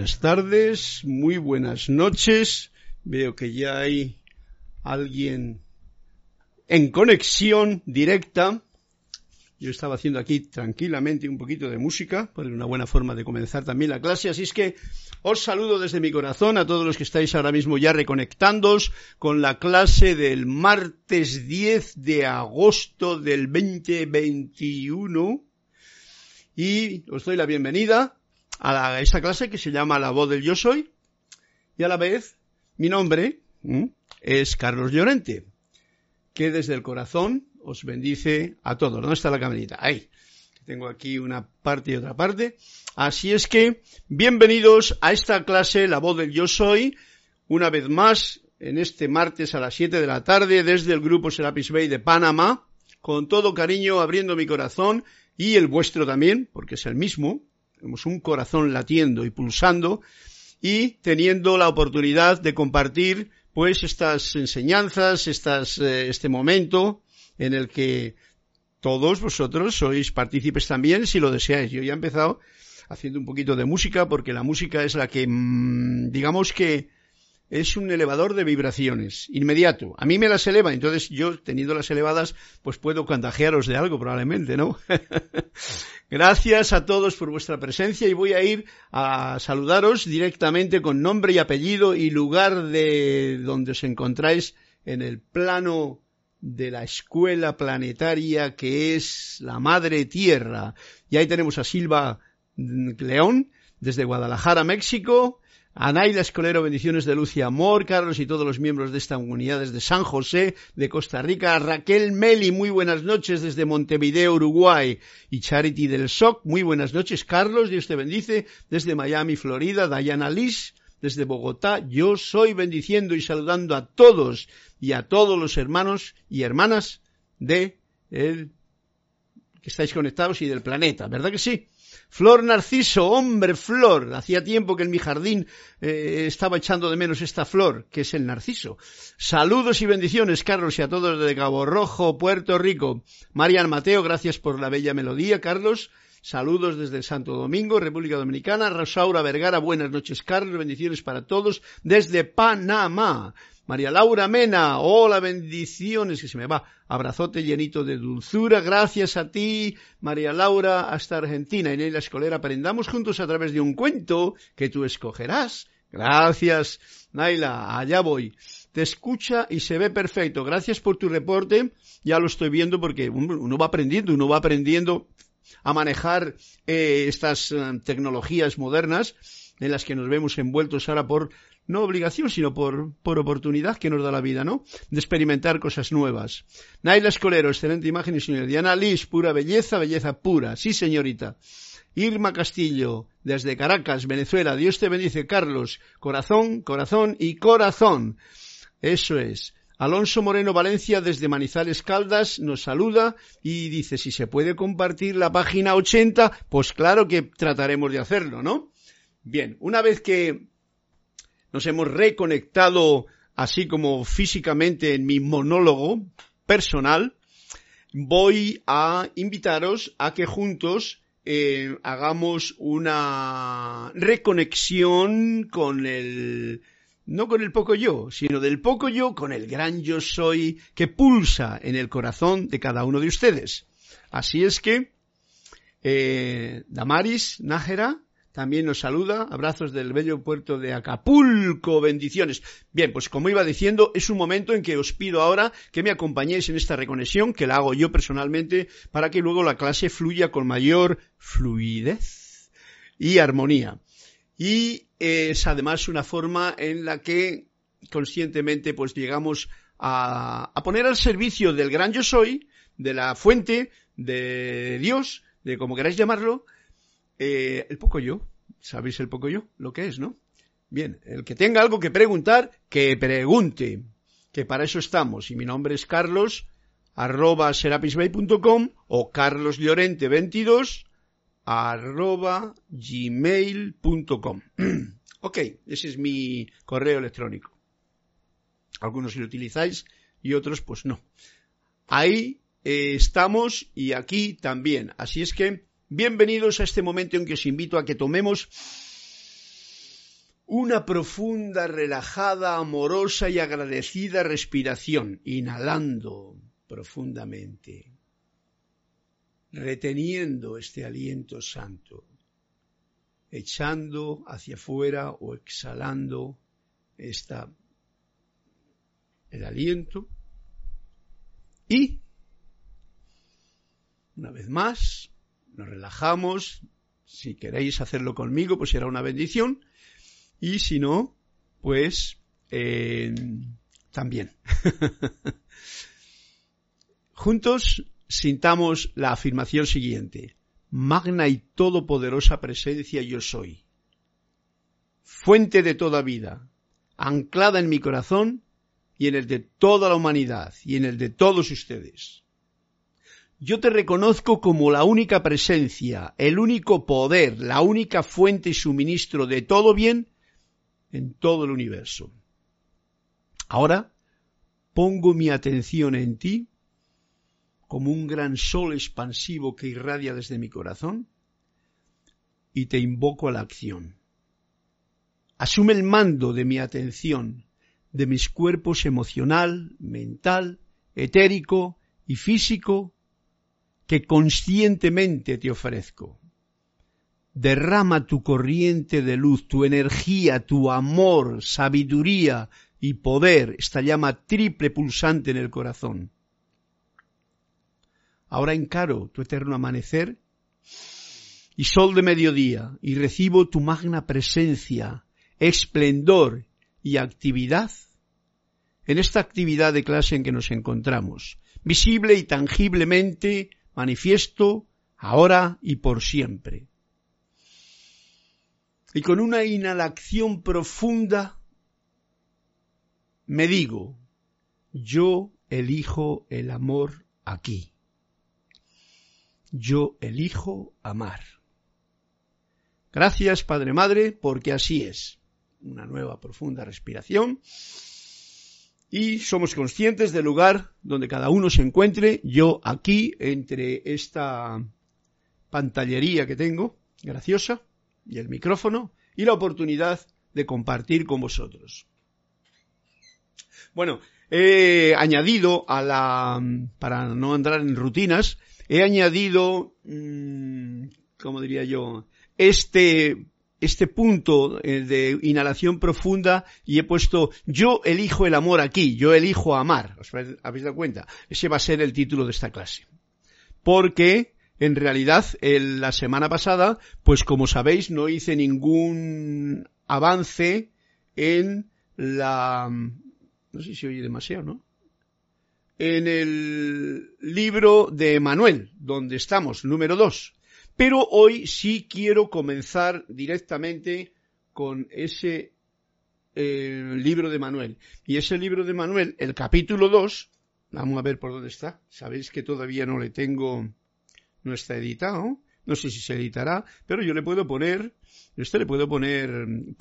Buenas tardes, muy buenas noches. Veo que ya hay alguien en conexión directa. Yo estaba haciendo aquí tranquilamente un poquito de música, por una buena forma de comenzar también la clase. Así es que os saludo desde mi corazón a todos los que estáis ahora mismo ya reconectándos con la clase del martes 10 de agosto del 2021. Y os doy la bienvenida a, esta clase que se llama La voz del yo soy. Y a la vez, mi nombre es Carlos Llorente, que desde el corazón os bendice a todos. ¿Dónde está la camarita? Ahí. Tengo aquí una parte y otra parte. Así es que, bienvenidos a esta clase, La voz del yo soy, una vez más, en este martes a las 7 de la tarde, desde el grupo Serapis Bay de Panamá, con todo cariño, abriendo mi corazón y el vuestro también, porque es el mismo. Un corazón latiendo y pulsando y teniendo la oportunidad de compartir pues estas enseñanzas, estas, eh, este momento en el que todos vosotros sois partícipes también si lo deseáis. Yo ya he empezado haciendo un poquito de música porque la música es la que, mm, digamos que es un elevador de vibraciones, inmediato. A mí me las eleva, entonces yo, teniendo las elevadas, pues puedo contagiaros de algo probablemente, ¿no? Gracias a todos por vuestra presencia y voy a ir a saludaros directamente con nombre y apellido y lugar de donde os encontráis en el plano de la escuela planetaria que es la Madre Tierra. Y ahí tenemos a Silva León desde Guadalajara, México, Anaida Escolero, bendiciones de luz amor, Carlos y todos los miembros de esta unidad desde San José de Costa Rica, Raquel Meli, muy buenas noches desde Montevideo, Uruguay, y Charity del SOC, muy buenas noches, Carlos, Dios te bendice, desde Miami, Florida, Diana Liz, desde Bogotá, yo soy bendiciendo y saludando a todos y a todos los hermanos y hermanas de el que estáis conectados y del planeta, ¿verdad que sí? Flor Narciso, hombre, flor. Hacía tiempo que en mi jardín eh, estaba echando de menos esta flor, que es el narciso. Saludos y bendiciones, Carlos, y a todos de Cabo Rojo, Puerto Rico. Marian Mateo, gracias por la bella melodía, Carlos. Saludos desde Santo Domingo, República Dominicana. Rosaura Vergara, buenas noches, Carlos. Bendiciones para todos desde Panamá. María Laura Mena, hola, bendiciones, que se me va. Abrazote llenito de dulzura, gracias a ti, María Laura, hasta Argentina. En la escolera aprendamos juntos a través de un cuento que tú escogerás. Gracias, Naila, allá voy. Te escucha y se ve perfecto. Gracias por tu reporte. Ya lo estoy viendo porque uno va aprendiendo, uno va aprendiendo a manejar eh, estas eh, tecnologías modernas en las que nos vemos envueltos ahora por no obligación, sino por, por oportunidad que nos da la vida, ¿no? De experimentar cosas nuevas. Naila Escolero, excelente imagen, señor. Diana Liz, pura belleza, belleza pura. Sí, señorita. Irma Castillo, desde Caracas, Venezuela. Dios te bendice, Carlos. Corazón, corazón y corazón. Eso es. Alonso Moreno Valencia desde Manizales Caldas nos saluda y dice si se puede compartir la página 80, pues claro que trataremos de hacerlo, ¿no? Bien, una vez que nos hemos reconectado así como físicamente en mi monólogo personal, voy a invitaros a que juntos eh, hagamos una reconexión con el no con el poco yo, sino del poco yo con el gran yo soy que pulsa en el corazón de cada uno de ustedes. Así es que, eh, Damaris Nájera, también nos saluda. Abrazos del bello puerto de Acapulco. Bendiciones. Bien, pues como iba diciendo, es un momento en que os pido ahora que me acompañéis en esta reconexión, que la hago yo personalmente, para que luego la clase fluya con mayor fluidez y armonía. Y es además una forma en la que conscientemente pues llegamos a, a poner al servicio del gran yo soy, de la fuente, de Dios, de como queráis llamarlo, eh, el poco yo, ¿sabéis el poco yo? Lo que es, ¿no? Bien, el que tenga algo que preguntar, que pregunte, que para eso estamos. Y mi nombre es Carlos, arroba serapisbay.com o carloslorente22 arroba gmail.com. ok, ese es mi correo electrónico. Algunos lo utilizáis y otros pues no. Ahí eh, estamos y aquí también. Así es que Bienvenidos a este momento en que os invito a que tomemos una profunda, relajada, amorosa y agradecida respiración, inhalando profundamente, reteniendo este aliento santo, echando hacia afuera o exhalando esta, el aliento. Y una vez más nos relajamos. Si queréis hacerlo conmigo, pues será una bendición. Y si no, pues eh, también. Juntos sintamos la afirmación siguiente. Magna y todopoderosa presencia yo soy. Fuente de toda vida, anclada en mi corazón y en el de toda la humanidad y en el de todos ustedes. Yo te reconozco como la única presencia, el único poder, la única fuente y suministro de todo bien en todo el universo. Ahora pongo mi atención en ti como un gran sol expansivo que irradia desde mi corazón y te invoco a la acción. Asume el mando de mi atención, de mis cuerpos emocional, mental, etérico y físico que conscientemente te ofrezco. Derrama tu corriente de luz, tu energía, tu amor, sabiduría y poder, esta llama triple pulsante en el corazón. Ahora encaro tu eterno amanecer y sol de mediodía y recibo tu magna presencia, esplendor y actividad en esta actividad de clase en que nos encontramos, visible y tangiblemente manifiesto ahora y por siempre. Y con una inhalación profunda me digo, yo elijo el amor aquí. Yo elijo amar. Gracias, Padre Madre, porque así es. Una nueva profunda respiración. Y somos conscientes del lugar donde cada uno se encuentre. Yo aquí, entre esta pantallería que tengo, graciosa, y el micrófono y la oportunidad de compartir con vosotros. Bueno, he añadido a la, para no entrar en rutinas, he añadido, mm, como diría yo, este, este punto eh, de inhalación profunda y he puesto yo elijo el amor aquí, yo elijo amar. ¿Os habéis dado cuenta? Ese va a ser el título de esta clase. Porque en realidad, la semana pasada, pues como sabéis, no hice ningún avance en la... No sé si oye demasiado, ¿no? En el libro de Manuel, donde estamos, número 2. Pero hoy sí quiero comenzar directamente con ese eh, libro de Manuel. Y ese libro de Manuel, el capítulo 2, vamos a ver por dónde está. Sabéis que todavía no le tengo no está editado, no sé si se editará, pero yo le puedo poner, este le puedo poner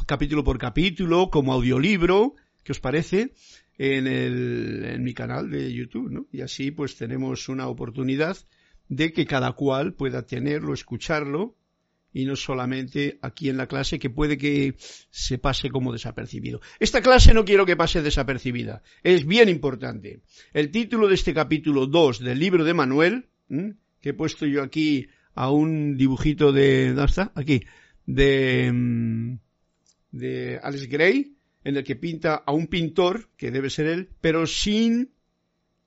capítulo por capítulo, como audiolibro, ¿qué os parece? En, el, en mi canal de YouTube, ¿no? Y así pues tenemos una oportunidad de que cada cual pueda tenerlo, escucharlo, y no solamente aquí en la clase que puede que se pase como desapercibido. Esta clase no quiero que pase desapercibida, es bien importante. El título de este capítulo 2 del libro de Manuel, que he puesto yo aquí a un dibujito de, ¿dónde está? Aquí, de, mm, de Alex Gray, en el que pinta a un pintor, que debe ser él, pero sin,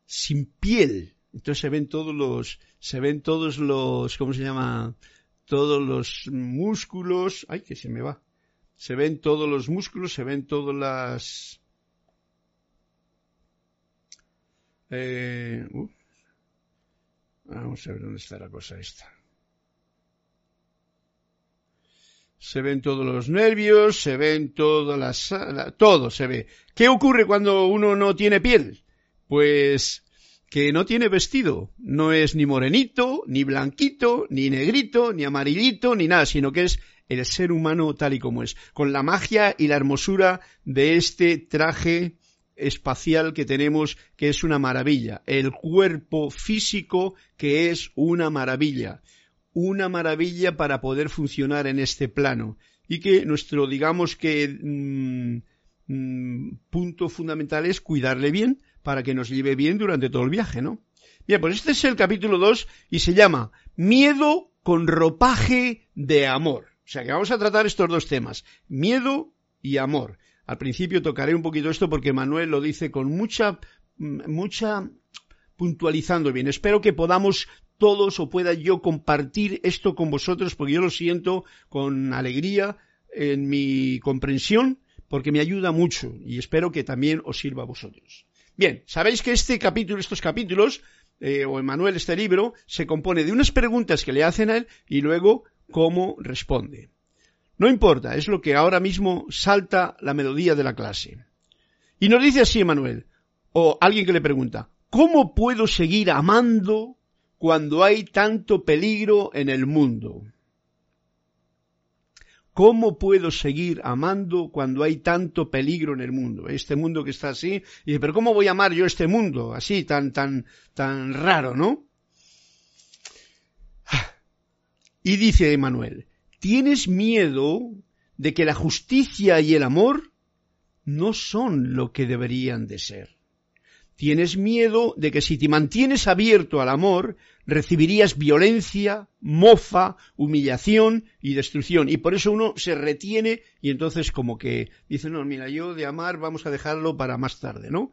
sin piel. Entonces se ven todos los, se ven todos los, ¿cómo se llama? Todos los músculos, ay, que se me va. Se ven todos los músculos, se ven todas las, eh, Vamos a ver dónde está la cosa esta. Se ven todos los nervios, se ven todas las... todo se ve. ¿Qué ocurre cuando uno no tiene piel? Pues que no tiene vestido. No es ni morenito, ni blanquito, ni negrito, ni amarillito, ni nada, sino que es el ser humano tal y como es, con la magia y la hermosura de este traje espacial que tenemos que es una maravilla, el cuerpo físico que es una maravilla, una maravilla para poder funcionar en este plano. y que nuestro, digamos que, mm, mm, punto fundamental es cuidarle bien para que nos lleve bien durante todo el viaje, ¿no? Bien, pues este es el capítulo 2 y se llama Miedo con ropaje de amor. O sea que vamos a tratar estos dos temas, miedo y amor. Al principio tocaré un poquito esto porque Manuel lo dice con mucha, mm, mucha puntualizando bien. Espero que podamos todos o pueda yo compartir esto con vosotros porque yo lo siento con alegría en mi comprensión porque me ayuda mucho y espero que también os sirva a vosotros. Bien, sabéis que este capítulo, estos capítulos eh, o Emanuel, este libro, se compone de unas preguntas que le hacen a él y luego cómo responde. No importa, es lo que ahora mismo salta la melodía de la clase. Y nos dice así Emanuel, o alguien que le pregunta, ¿cómo puedo seguir amando cuando hay tanto peligro en el mundo? ¿Cómo puedo seguir amando cuando hay tanto peligro en el mundo? Este mundo que está así. Y dice, pero ¿cómo voy a amar yo este mundo así, tan, tan, tan raro, no? Y dice Emanuel, ¿tienes miedo de que la justicia y el amor no son lo que deberían de ser? Tienes miedo de que si te mantienes abierto al amor, recibirías violencia, mofa, humillación y destrucción. Y por eso uno se retiene y entonces como que dice, no, mira, yo de amar vamos a dejarlo para más tarde, ¿no?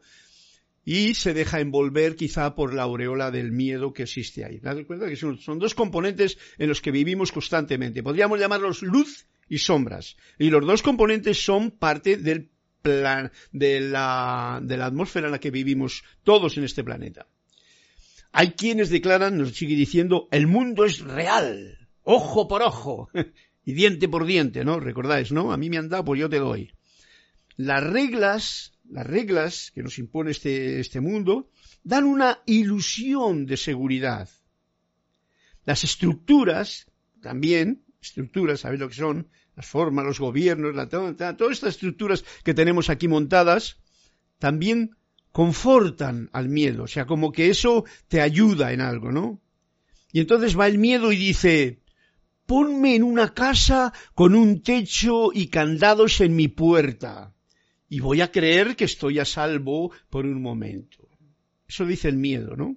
Y se deja envolver quizá por la aureola del miedo que existe ahí. ¿Te cuenta que son dos componentes en los que vivimos constantemente? Podríamos llamarlos luz y sombras. Y los dos componentes son parte del plan, de, la, de la atmósfera en la que vivimos todos en este planeta. Hay quienes declaran, nos sigue diciendo, el mundo es real, ojo por ojo y diente por diente, ¿no? Recordáis, ¿no? A mí me han dado, pues yo te doy. Las reglas, las reglas que nos impone este, este mundo, dan una ilusión de seguridad. Las estructuras, también, estructuras, ¿sabéis lo que son? Las formas, los gobiernos, la, todas estas estructuras que tenemos aquí montadas, también confortan al miedo, o sea, como que eso te ayuda en algo, ¿no? Y entonces va el miedo y dice, ponme en una casa con un techo y candados en mi puerta, y voy a creer que estoy a salvo por un momento. Eso dice el miedo, ¿no?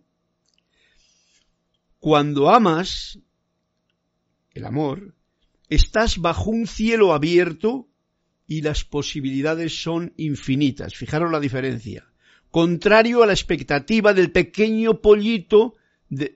Cuando amas, el amor, estás bajo un cielo abierto y las posibilidades son infinitas. Fijaros la diferencia. Contrario a la expectativa del pequeño pollito,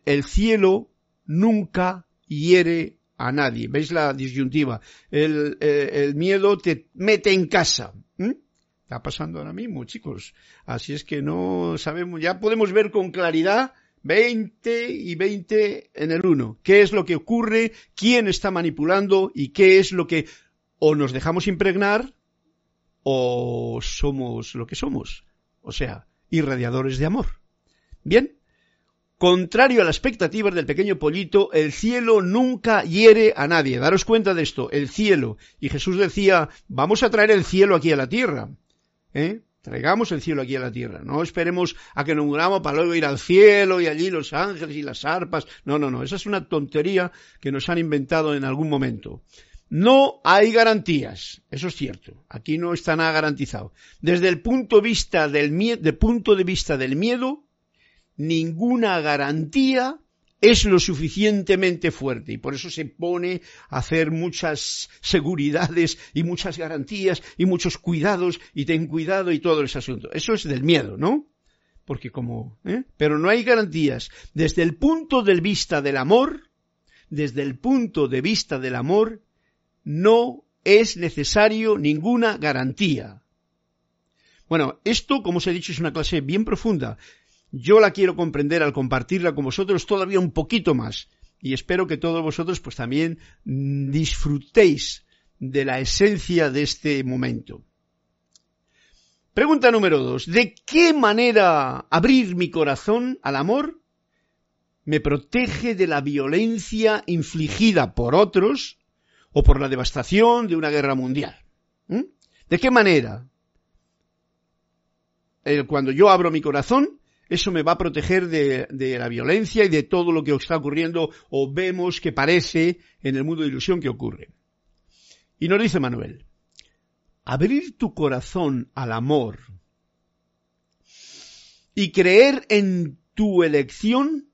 el cielo nunca hiere a nadie. ¿Veis la disyuntiva? El, eh, miedo te mete en casa. Está pasando ahora mismo, chicos. Así es que no sabemos, ya podemos ver con claridad 20 y 20 en el 1. ¿Qué es lo que ocurre? ¿Quién está manipulando? ¿Y qué es lo que o nos dejamos impregnar o somos lo que somos? O sea, irradiadores de amor. Bien, contrario a las expectativas del pequeño pollito, el cielo nunca hiere a nadie. Daros cuenta de esto, el cielo. Y Jesús decía, vamos a traer el cielo aquí a la tierra. ¿Eh? Traigamos el cielo aquí a la tierra. No esperemos a que nos muramos para luego ir al cielo y allí los ángeles y las arpas. No, no, no. Esa es una tontería que nos han inventado en algún momento. No hay garantías. Eso es cierto. Aquí no está nada garantizado. Desde el punto punto de vista del miedo, ninguna garantía es lo suficientemente fuerte y por eso se pone a hacer muchas seguridades y muchas garantías y muchos cuidados y ten cuidado y todo ese asunto. Eso es del miedo, ¿no? Porque como, ¿eh? Pero no hay garantías. Desde el punto de vista del amor, desde el punto de vista del amor, no es necesario ninguna garantía. Bueno, esto, como os he dicho, es una clase bien profunda yo la quiero comprender al compartirla con vosotros todavía un poquito más. Y espero que todos vosotros pues también mm, disfrutéis de la esencia de este momento. Pregunta número dos. ¿De qué manera abrir mi corazón al amor me protege de la violencia infligida por otros o por la devastación de una guerra mundial? ¿Mm? ¿De qué manera? cuando yo abro mi corazón, eso me va a proteger de, la violencia y de todo lo que está ocurriendo o vemos que parece en el mundo de ilusión que ocurre. Y nos dice Manuel, abrir tu corazón al amor y creer en tu elección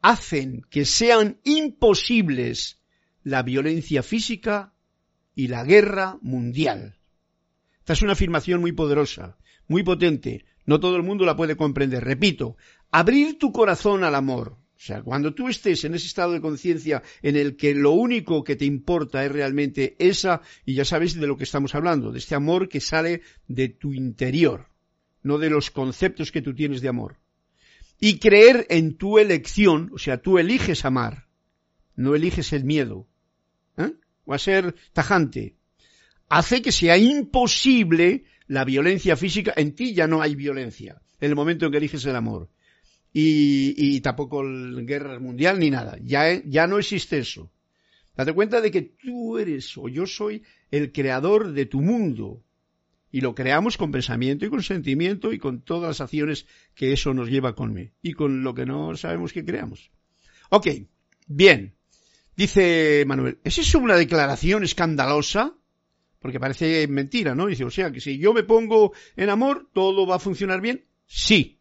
hacen que sean imposibles la violencia física y la guerra mundial. Esta es una afirmación muy poderosa, muy potente. No todo el mundo la puede comprender. Repito, abrir tu corazón al amor. O sea, cuando tú estés en ese estado de conciencia en el que lo único que te importa es realmente esa, y ya sabes de lo que estamos hablando, de este amor que sale de tu interior, no de los conceptos que tú tienes de amor. Y creer en tu elección, o sea, tú eliges amar, no eliges el miedo. ¿eh? O a ser tajante. Hace que sea imposible la violencia física. En ti ya no hay violencia en el momento en que eliges el amor. Y, y tampoco la guerra mundial ni nada. Ya, ya no existe eso. Date cuenta de que tú eres o yo soy el creador de tu mundo. Y lo creamos con pensamiento y con sentimiento y con todas las acciones que eso nos lleva conme. Y con lo que no sabemos que creamos. Ok, bien. Dice Manuel, ¿esa es una declaración escandalosa? Porque parece mentira, ¿no? Dice, o sea, que si yo me pongo en amor, todo va a funcionar bien. Sí.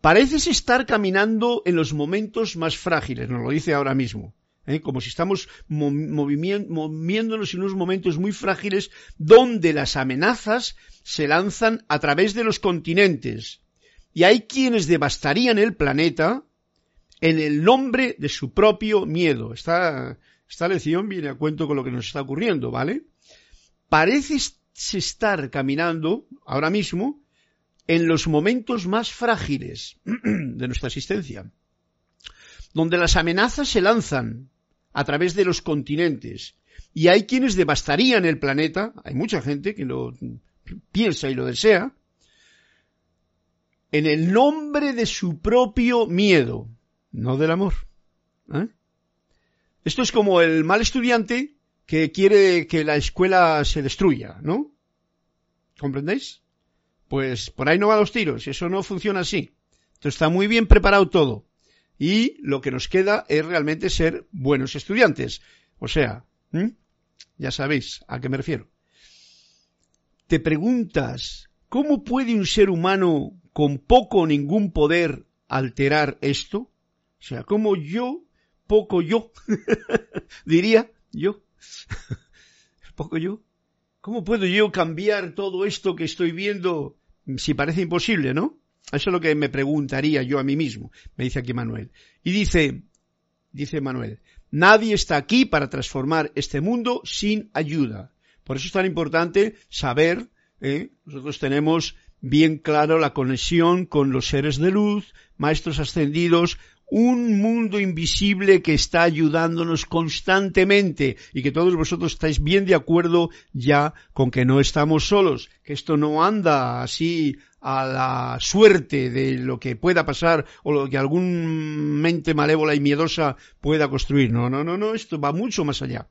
Pareces estar caminando en los momentos más frágiles, nos lo dice ahora mismo. ¿eh? como si estamos moviéndonos en unos momentos muy frágiles donde las amenazas se lanzan a través de los continentes. Y hay quienes devastarían el planeta en el nombre de su propio miedo. Esta, esta lección viene a cuento con lo que nos está ocurriendo, ¿vale? Parece estar caminando ahora mismo en los momentos más frágiles de nuestra existencia, donde las amenazas se lanzan a través de los continentes. Y hay quienes devastarían el planeta, hay mucha gente que lo piensa y lo desea, en el nombre de su propio miedo, no del amor. ¿eh? Esto es como el mal estudiante que quiere que la escuela se destruya, ¿no? ¿Comprendéis? Pues por ahí no van los tiros, eso no funciona así. Entonces está muy bien preparado todo y lo que nos queda es realmente ser buenos estudiantes. O sea, ya sabéis a qué me refiero. Te preguntas, ¿cómo puede un ser humano con poco o ningún poder alterar esto? O sea, ¿cómo yo, poco yo, diría yo, poco yo, ¿cómo puedo yo cambiar todo esto que estoy viendo si parece imposible, no? Eso es lo que me preguntaría yo a mí mismo, me dice aquí Manuel. Y dice, dice Manuel, nadie está aquí para transformar este mundo sin ayuda. Por eso es tan importante saber, ¿eh? nosotros tenemos bien claro la conexión con los seres de luz, maestros ascendidos, un mundo invisible que está ayudándonos constantemente y que todos vosotros estáis bien de acuerdo ya con que no estamos solos, que esto no anda así a la suerte de lo que pueda pasar o lo que algún mente malévola y miedosa pueda construir. No, no, no, no, esto va mucho más allá.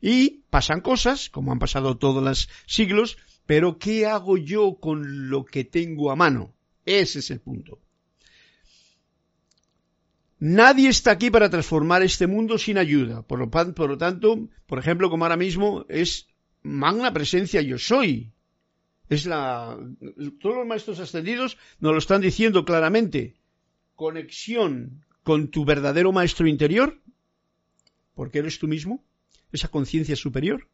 Y pasan cosas, como han pasado todos los siglos, pero ¿qué hago yo con lo que tengo a mano? Ese es el punto. Nadie está aquí para transformar este mundo sin ayuda. Por lo, por lo tanto, por ejemplo, como ahora mismo es magna presencia yo soy. Es la, todos los maestros ascendidos nos lo están diciendo claramente. Conexión con tu verdadero maestro interior, porque eres tú mismo, esa conciencia superior,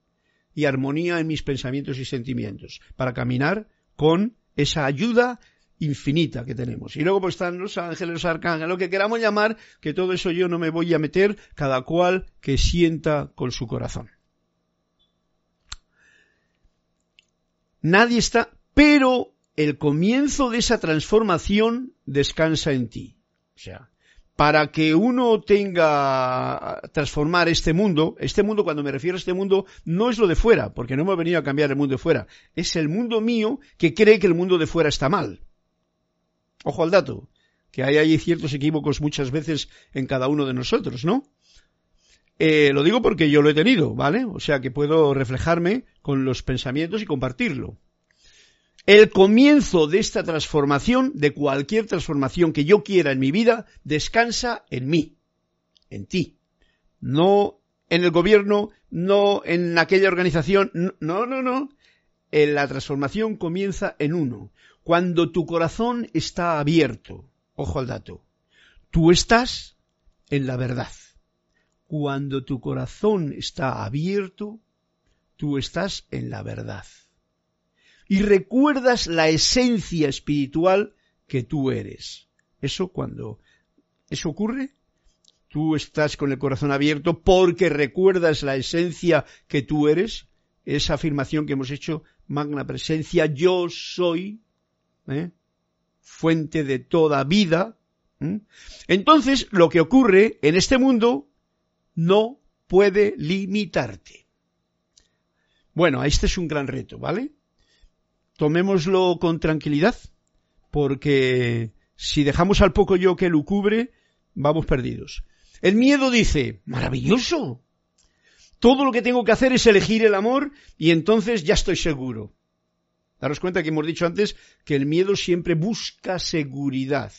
y armonía en mis pensamientos y sentimientos, para caminar con esa ayuda infinita que tenemos. Y luego pues están los ángeles, los arcángeles, lo que queramos llamar, que todo eso yo no me voy a meter, cada cual que sienta con su corazón. Nadie está, pero el comienzo de esa transformación descansa en ti. O sea, para que uno tenga transformar este mundo, este mundo cuando me refiero a este mundo no es lo de fuera, porque no hemos venido a cambiar el mundo de fuera, es el mundo mío que cree que el mundo de fuera está mal. Ojo al dato, que hay ahí ciertos equívocos muchas veces en cada uno de nosotros, ¿no? Eh, lo digo porque yo lo he tenido, ¿vale? O sea que puedo reflejarme con los pensamientos y compartirlo. El comienzo de esta transformación, de cualquier transformación que yo quiera en mi vida, descansa en mí, en ti. No en el gobierno, no en aquella organización. No, no, no. La transformación comienza en uno. Cuando tu corazón está abierto. Ojo al dato. Tú estás en la verdad. Cuando tu corazón está abierto, tú estás en la verdad. Y recuerdas la esencia espiritual que tú eres. Eso cuando eso ocurre, tú estás con el corazón abierto porque recuerdas la esencia que tú eres, esa afirmación que hemos hecho, magna presencia, yo soy, ¿eh? fuente de toda vida. Entonces, lo que ocurre en este mundo no puede limitarte. Bueno, este es un gran reto, ¿vale? Tomémoslo con tranquilidad, porque si dejamos al poco yo que lo cubre, vamos perdidos. El miedo dice, maravilloso. Todo lo que tengo que hacer es elegir el amor y entonces ya estoy seguro. Daros cuenta que hemos dicho antes que el miedo siempre busca seguridad.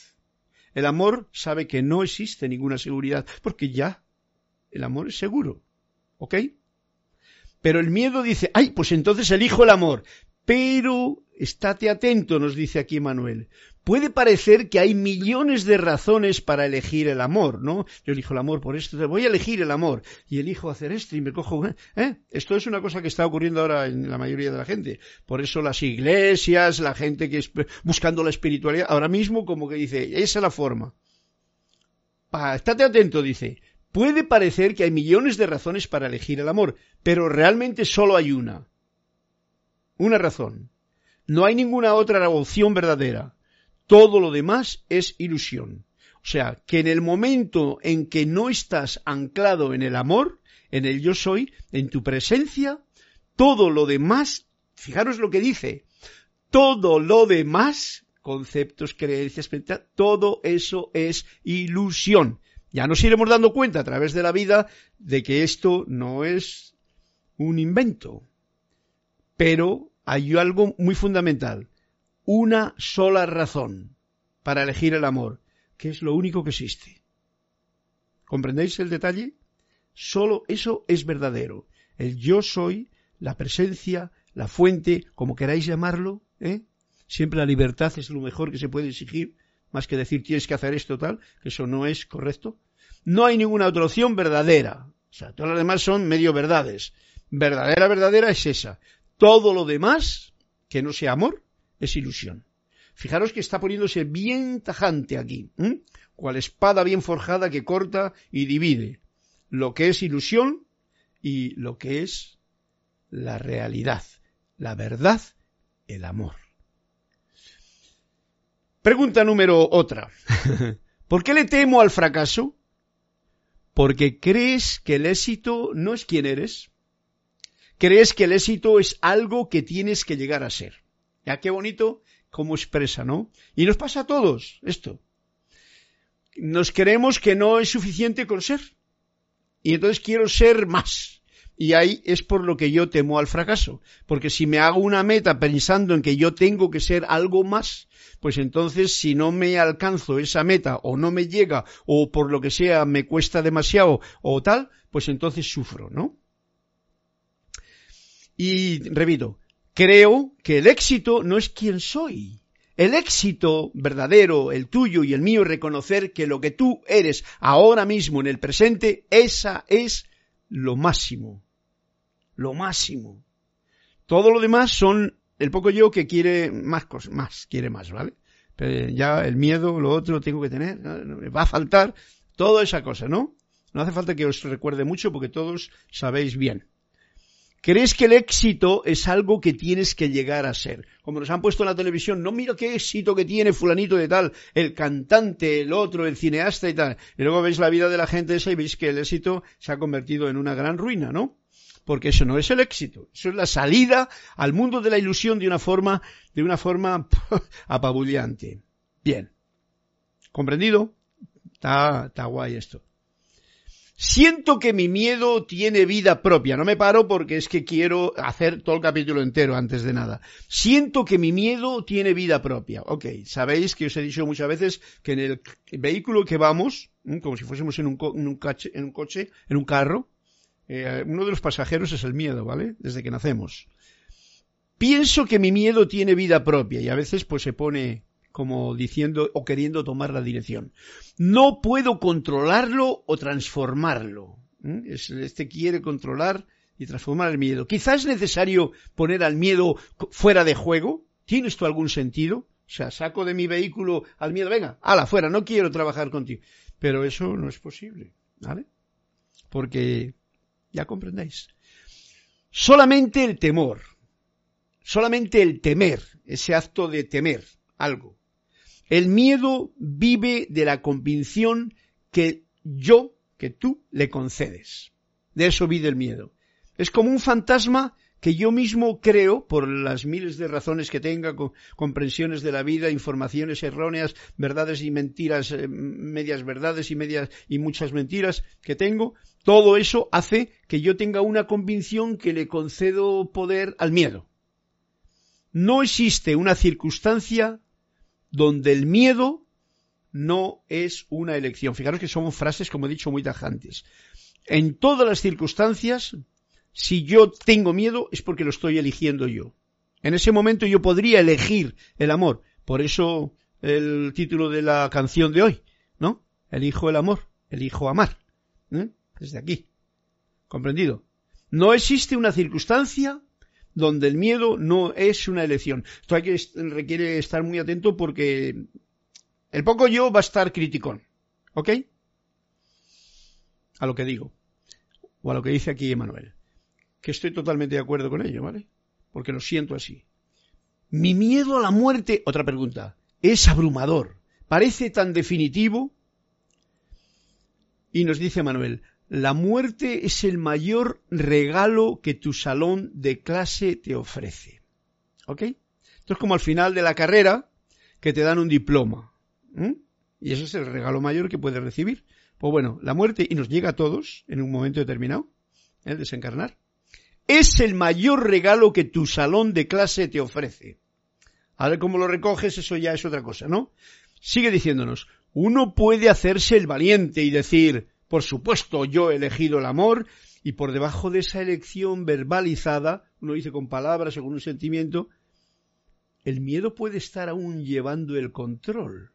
El amor sabe que no existe ninguna seguridad porque ya el amor es seguro. ¿Ok? Pero el miedo dice, ay, pues entonces elijo el amor. Pero estate atento, nos dice aquí Manuel, puede parecer que hay millones de razones para elegir el amor, ¿no? Yo elijo el amor por esto, voy a elegir el amor y elijo hacer esto y me cojo, ¿eh? Esto es una cosa que está ocurriendo ahora en la mayoría de la gente. Por eso las iglesias, la gente que es buscando la espiritualidad, ahora mismo como que dice, esa es la forma. estate atento, dice. Puede parecer que hay millones de razones para elegir el amor, pero realmente solo hay una. Una razón. No hay ninguna otra opción verdadera. Todo lo demás es ilusión. O sea, que en el momento en que no estás anclado en el amor, en el yo soy, en tu presencia, todo lo demás, fijaros lo que dice, todo lo demás, conceptos, creencias, todo eso es ilusión. Ya nos iremos dando cuenta a través de la vida de que esto no es un invento. Pero hay algo muy fundamental una sola razón para elegir el amor, que es lo único que existe. ¿Comprendéis el detalle? Solo eso es verdadero. El yo soy, la presencia, la fuente, como queráis llamarlo, ¿eh? Siempre la libertad es lo mejor que se puede exigir, más que decir tienes que hacer esto tal, que eso no es correcto. No hay ninguna otra opción verdadera. O sea, todas las demás son medio verdades. Verdadera, verdadera es esa. Todo lo demás, que no sea amor, es ilusión. Fijaros que está poniéndose bien tajante aquí, cual espada bien forjada que corta y divide lo que es ilusión y lo que es la realidad, la verdad, el amor. Pregunta número otra. ¿Por qué le temo al fracaso? Porque crees que el éxito no es quien eres. Crees que el éxito es algo que tienes que llegar a ser. Ya qué bonito cómo expresa, ¿no? Y nos pasa a todos esto. Nos creemos que no es suficiente con ser. Y entonces quiero ser más. Y ahí es por lo que yo temo al fracaso. Porque si me hago una meta pensando en que yo tengo que ser algo más, pues entonces si no me alcanzo esa meta o no me llega o por lo que sea me cuesta demasiado o tal, pues entonces sufro, ¿no? Y repito, Creo que el éxito no es quien soy. El éxito verdadero, el tuyo y el mío, es reconocer que lo que tú eres ahora mismo en el presente, esa es lo máximo. Lo máximo. Todo lo demás son el poco yo que quiere más cosas, más, quiere más, ¿vale? Pero ya el miedo, lo otro tengo que tener, va a faltar, toda esa cosa, ¿no? No hace falta que os recuerde mucho porque todos sabéis bien. ¿Crees que el éxito es algo que tienes que llegar a ser? Como nos han puesto en la televisión, no mira qué éxito que tiene fulanito de tal, el cantante, el otro, el cineasta y tal. Y luego veis la vida de la gente esa y veis que el éxito se ha convertido en una gran ruina, ¿no? Porque eso no es el éxito, eso es la salida al mundo de la ilusión de una forma, de una forma apabullante. Bien. ¿Comprendido? Está, está guay esto. Siento que mi miedo tiene vida propia. No me paro porque es que quiero hacer todo el capítulo entero antes de nada. Siento que mi miedo tiene vida propia. Ok, sabéis que os he dicho muchas veces que en el vehículo que vamos, como si fuésemos en un, coche, en un coche, en un carro, Eh, uno de los pasajeros es el miedo, ¿vale? Desde que nacemos. Pienso que mi miedo tiene vida propia y a veces pues se pone como diciendo o queriendo tomar la dirección. No puedo controlarlo o transformarlo. Este quiere controlar y transformar el miedo. Quizás es necesario poner al miedo fuera de juego. ¿Tiene esto algún sentido? O sea, saco de mi vehículo al miedo, venga, ala, fuera, no quiero trabajar contigo. Pero eso no es posible, ¿vale? Porque, ya comprendéis, solamente el temor, solamente el temer, ese acto de temer algo. El miedo vive de la convicción que yo, que tú, le concedes. De eso vive el miedo. Es como un fantasma que yo mismo creo, por las miles de razones que tenga, comprensiones de la vida, informaciones erróneas, verdades y mentiras, eh, medias verdades y medias y muchas mentiras que tengo, todo eso hace que yo tenga una convicción que le concedo poder al miedo. No existe una circunstancia donde el miedo no es una elección. Fijaros que son frases, como he dicho, muy tajantes. En todas las circunstancias, si yo tengo miedo es porque lo estoy eligiendo yo. En ese momento yo podría elegir el amor. Por eso el título de la canción de hoy, ¿no? Elijo el amor, elijo amar. ¿eh? Desde aquí. ¿Comprendido? No existe una circunstancia donde el miedo no es una elección. Esto hay que, requiere estar muy atento porque el poco yo va a estar criticón. ¿Ok? A lo que digo. O a lo que dice aquí Emanuel que estoy totalmente de acuerdo con ello, ¿vale? Porque lo siento así. Mi miedo a la muerte, otra pregunta, es abrumador. Parece tan definitivo. Y nos dice Manuel, la muerte es el mayor regalo que tu salón de clase te ofrece. ¿Ok? Esto es como al final de la carrera que te dan un diploma. Y ese es el regalo mayor que puedes recibir. Pues bueno, la muerte, y nos llega a todos en un momento determinado, el desencarnar es el mayor regalo que tu salón de clase te ofrece. A ver cómo lo recoges, eso ya es otra cosa, ¿no? Sigue diciéndonos, uno puede hacerse el valiente y decir, por supuesto, yo he elegido el amor, y por debajo de esa elección verbalizada, uno dice con palabras o con un sentimiento, el miedo puede estar aún llevando el control.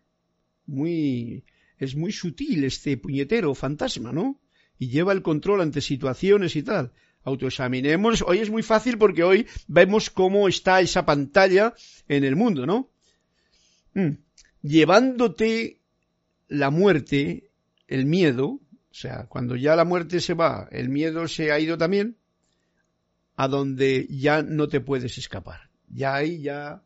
Muy, es muy sutil este puñetero fantasma, ¿no? Y lleva el control ante situaciones y tal autoexaminemos. Hoy es muy fácil porque hoy vemos cómo está esa pantalla en el mundo, ¿no? Mm. Llevándote la muerte, el miedo, o sea, cuando ya la muerte se va, el miedo se ha ido también, a donde ya no te puedes escapar. Ya ahí ya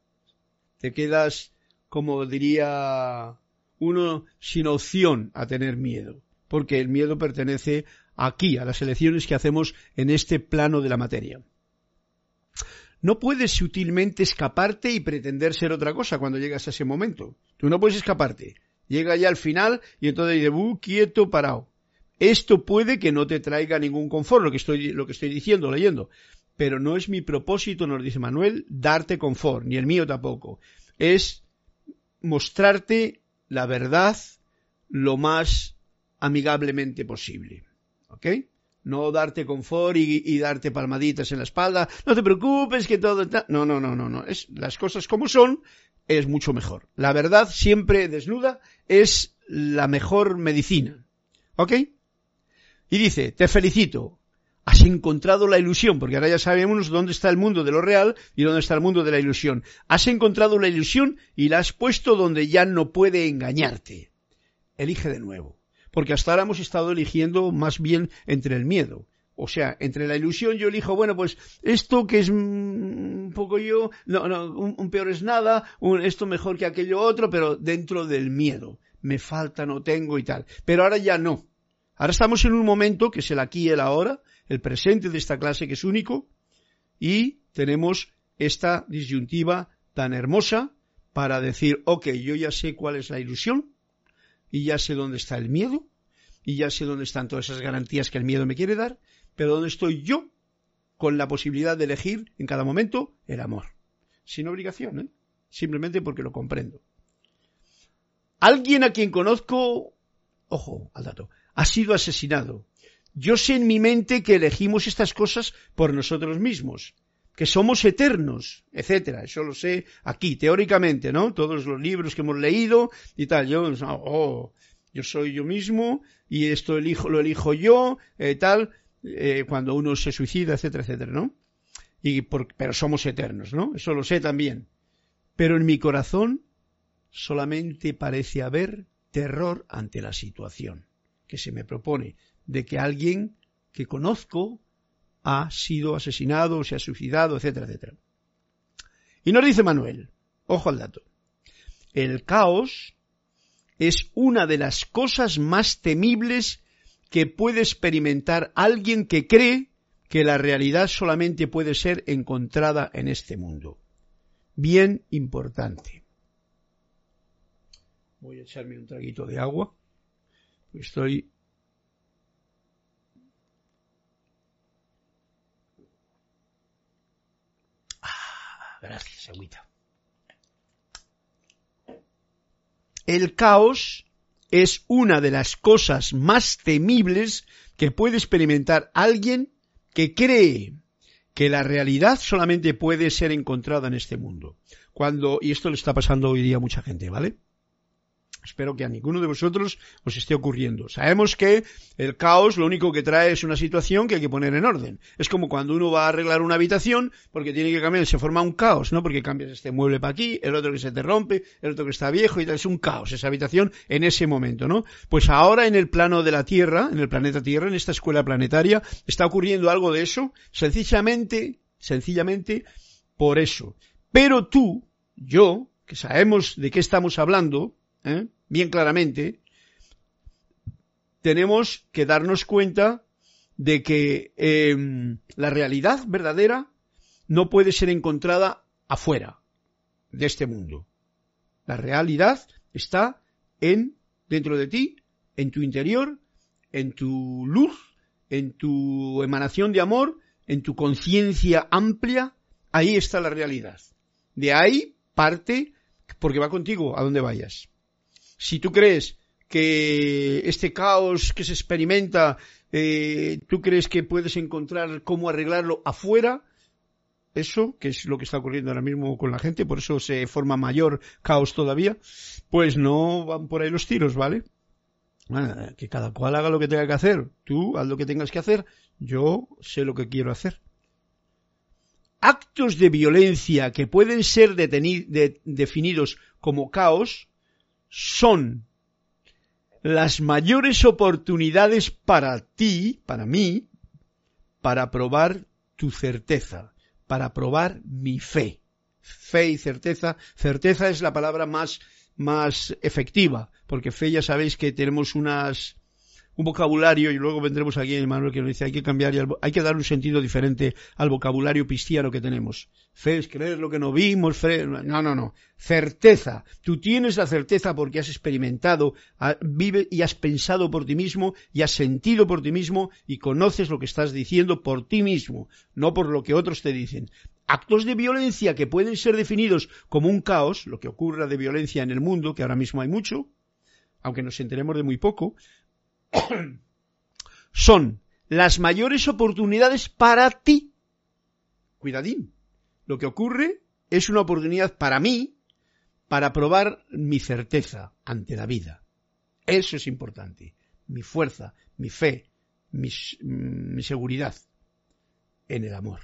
te quedas, como diría uno, sin opción a tener miedo, porque el miedo pertenece aquí, a las elecciones que hacemos en este plano de la materia. No puedes sutilmente escaparte y pretender ser otra cosa cuando llegas a ese momento. Tú no puedes escaparte. Llega ya al final y entonces dice, uh, quieto, parado. Esto puede que no te traiga ningún confort, lo que estoy, lo que estoy diciendo, leyendo. Pero no es mi propósito, nos dice Manuel, darte confort, ni el mío tampoco. Es mostrarte la verdad lo más amigablemente posible. ¿ok? No darte confort y, darte palmaditas en la espalda. No te preocupes que todo está... No, no, no, no, no. Es, las cosas como son es mucho mejor. La verdad siempre desnuda es la mejor medicina. ¿Ok? Y dice, te felicito. Has encontrado la ilusión, porque ahora ya sabemos dónde está el mundo de lo real y dónde está el mundo de la ilusión. Has encontrado la ilusión y la has puesto donde ya no puede engañarte. Elige de nuevo porque hasta ahora hemos estado eligiendo más bien entre el miedo. O sea, entre la ilusión yo elijo, bueno, pues esto que es un poco yo, no, no, un, peor es nada, esto mejor que aquello otro, pero dentro del miedo. Me falta, no tengo y tal. Pero ahora ya no. Ahora estamos en un momento que es el aquí y el ahora, el presente de esta clase que es único, y tenemos esta disyuntiva tan hermosa para decir, ok, yo ya sé cuál es la ilusión, y ya sé dónde está el miedo y ya sé dónde están todas esas garantías que el miedo me quiere dar, pero dónde estoy yo con la posibilidad de elegir en cada momento el amor. Sin obligación, ¿eh? simplemente porque lo comprendo. Alguien a quien conozco, ojo al dato, ha sido asesinado. yo sé en mi mente que elegimos estas cosas por nosotros mismos, que somos eternos, etcétera. Eso lo sé aquí, teóricamente, ¿no? Todos los libros que hemos leído y tal. Yo, oh, yo soy yo mismo y esto elijo, lo elijo yo, eh, tal, eh, cuando uno se suicida, etcétera, etcétera, ¿no? Y por, pero somos eternos, ¿no? Eso lo sé también. Pero en mi corazón solamente parece haber terror ante la situación que se me propone de que alguien que conozco ha sido asesinado, se ha suicidado, etcétera, etcétera. Y nos dice Manuel, ojo al dato, el caos es una de las cosas más temibles que puede experimentar alguien que cree que la realidad solamente puede ser encontrada en este mundo. Bien importante. Voy a echarme un traguito de agua. Estoy Gracias, agüita. El caos es una de las cosas más temibles que puede experimentar alguien que cree que la realidad solamente puede ser encontrada en este mundo. Cuando, y esto le está pasando hoy día a mucha gente, ¿vale? Espero que a ninguno de vosotros os esté ocurriendo. Sabemos que el caos lo único que trae es una situación que hay que poner en orden. Es como cuando uno va a arreglar una habitación porque tiene que cambiar, se forma un caos, ¿no? Porque cambias este mueble para aquí, el otro que se te rompe, el otro que está viejo y tal. Es un caos esa habitación en ese momento, ¿no? Pues ahora en el plano de la Tierra, en el planeta Tierra, en esta escuela planetaria, está ocurriendo algo de eso, sencillamente, sencillamente por eso. Pero tú, yo, que sabemos de qué estamos hablando, ¿eh? Bien claramente, tenemos que darnos cuenta de que em, la realidad verdadera no puede ser encontrada afuera de este mundo. La realidad está en dentro de ti, en tu interior, en tu luz, en tu emanación de amor, en tu conciencia amplia, ahí está la realidad. De ahí parte, porque va contigo a donde vayas si tú crees que este caos que se experimenta, eh, tú crees que puedes encontrar cómo arreglarlo afuera, eso, que es lo que está ocurriendo ahora mismo con la gente, por eso se forma mayor caos todavía, pues no van por ahí los tiros, ¿vale? que cada cual haga lo que tenga que hacer. Tú haz lo que tengas que hacer, yo sé lo que quiero hacer. Actos de violencia que pueden ser definidos como caos son las mayores oportunidades para ti, para mí, para probar tu certeza, para probar mi fe. Fe y certeza. Certeza es la palabra más, más efectiva, porque fe ya sabéis que tenemos unas, un vocabulario, y luego vendremos aquí en Manuel que nos dice hay que cambiar, y hay que dar un sentido diferente al vocabulario cristiano que tenemos. Fe creer lo que no vimos, fe, no, no, no. Certeza. Tú tienes la certeza porque has experimentado, vive y has pensado por ti mismo y has sentido por ti mismo y conoces lo que estás diciendo por ti mismo, no por lo que otros te dicen. Actos de violencia que pueden ser definidos como un caos, lo que ocurra de violencia en el mundo, que ahora mismo hay mucho, aunque nos enteremos de muy poco, son las mayores oportunidades para ti. Cuidadín. Lo que ocurre es una oportunidad para mí para probar mi certeza ante la vida. Eso es importante. Mi fuerza, mi fe, mi, seguridad en el amor.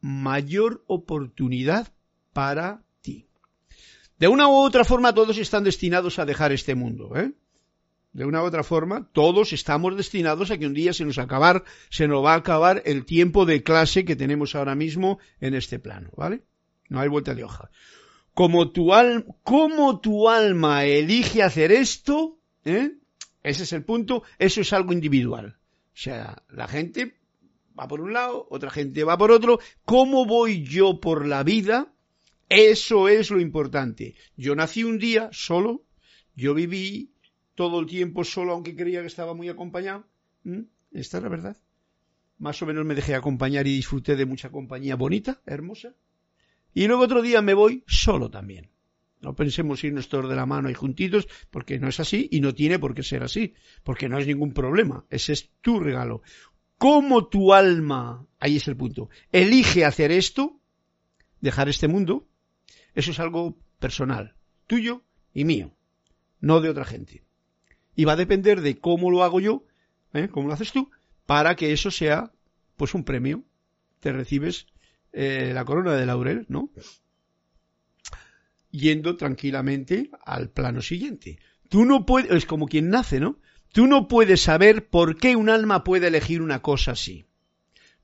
Mayor oportunidad para de una u otra forma todos están destinados a dejar este mundo, ¿eh? De una u otra forma, todos estamos destinados a que un día se nos acabar, se nos va a acabar el tiempo de clase que tenemos ahora mismo en este plano, ¿vale? No hay vuelta de hoja. Como tu, al, como tu alma elige hacer esto, ¿eh? ese es el punto, eso es algo individual. O sea, la gente va por un lado, otra gente va por otro. ¿Cómo voy yo por la vida? Eso es lo importante. Yo nací un día solo, yo viví todo el tiempo solo, aunque creía que estaba muy acompañado. Esta es la verdad. Más o menos me dejé acompañar y disfruté de mucha compañía bonita, hermosa. Y luego otro día me voy solo también. No pensemos irnos todos de la mano y juntitos, porque no es así y no tiene por qué ser así, porque no es ningún problema. Ese es tu regalo. ¿Cómo tu alma, ahí es el punto, elige hacer esto, dejar este mundo? Eso es algo personal, tuyo y mío, no de otra gente. Y va a depender de cómo lo hago yo, ¿eh? cómo lo haces tú, para que eso sea, pues, un premio. Te recibes eh, la corona de laurel, ¿no? Yendo tranquilamente al plano siguiente. Tú no puedes, es como quien nace, ¿no? Tú no puedes saber por qué un alma puede elegir una cosa así.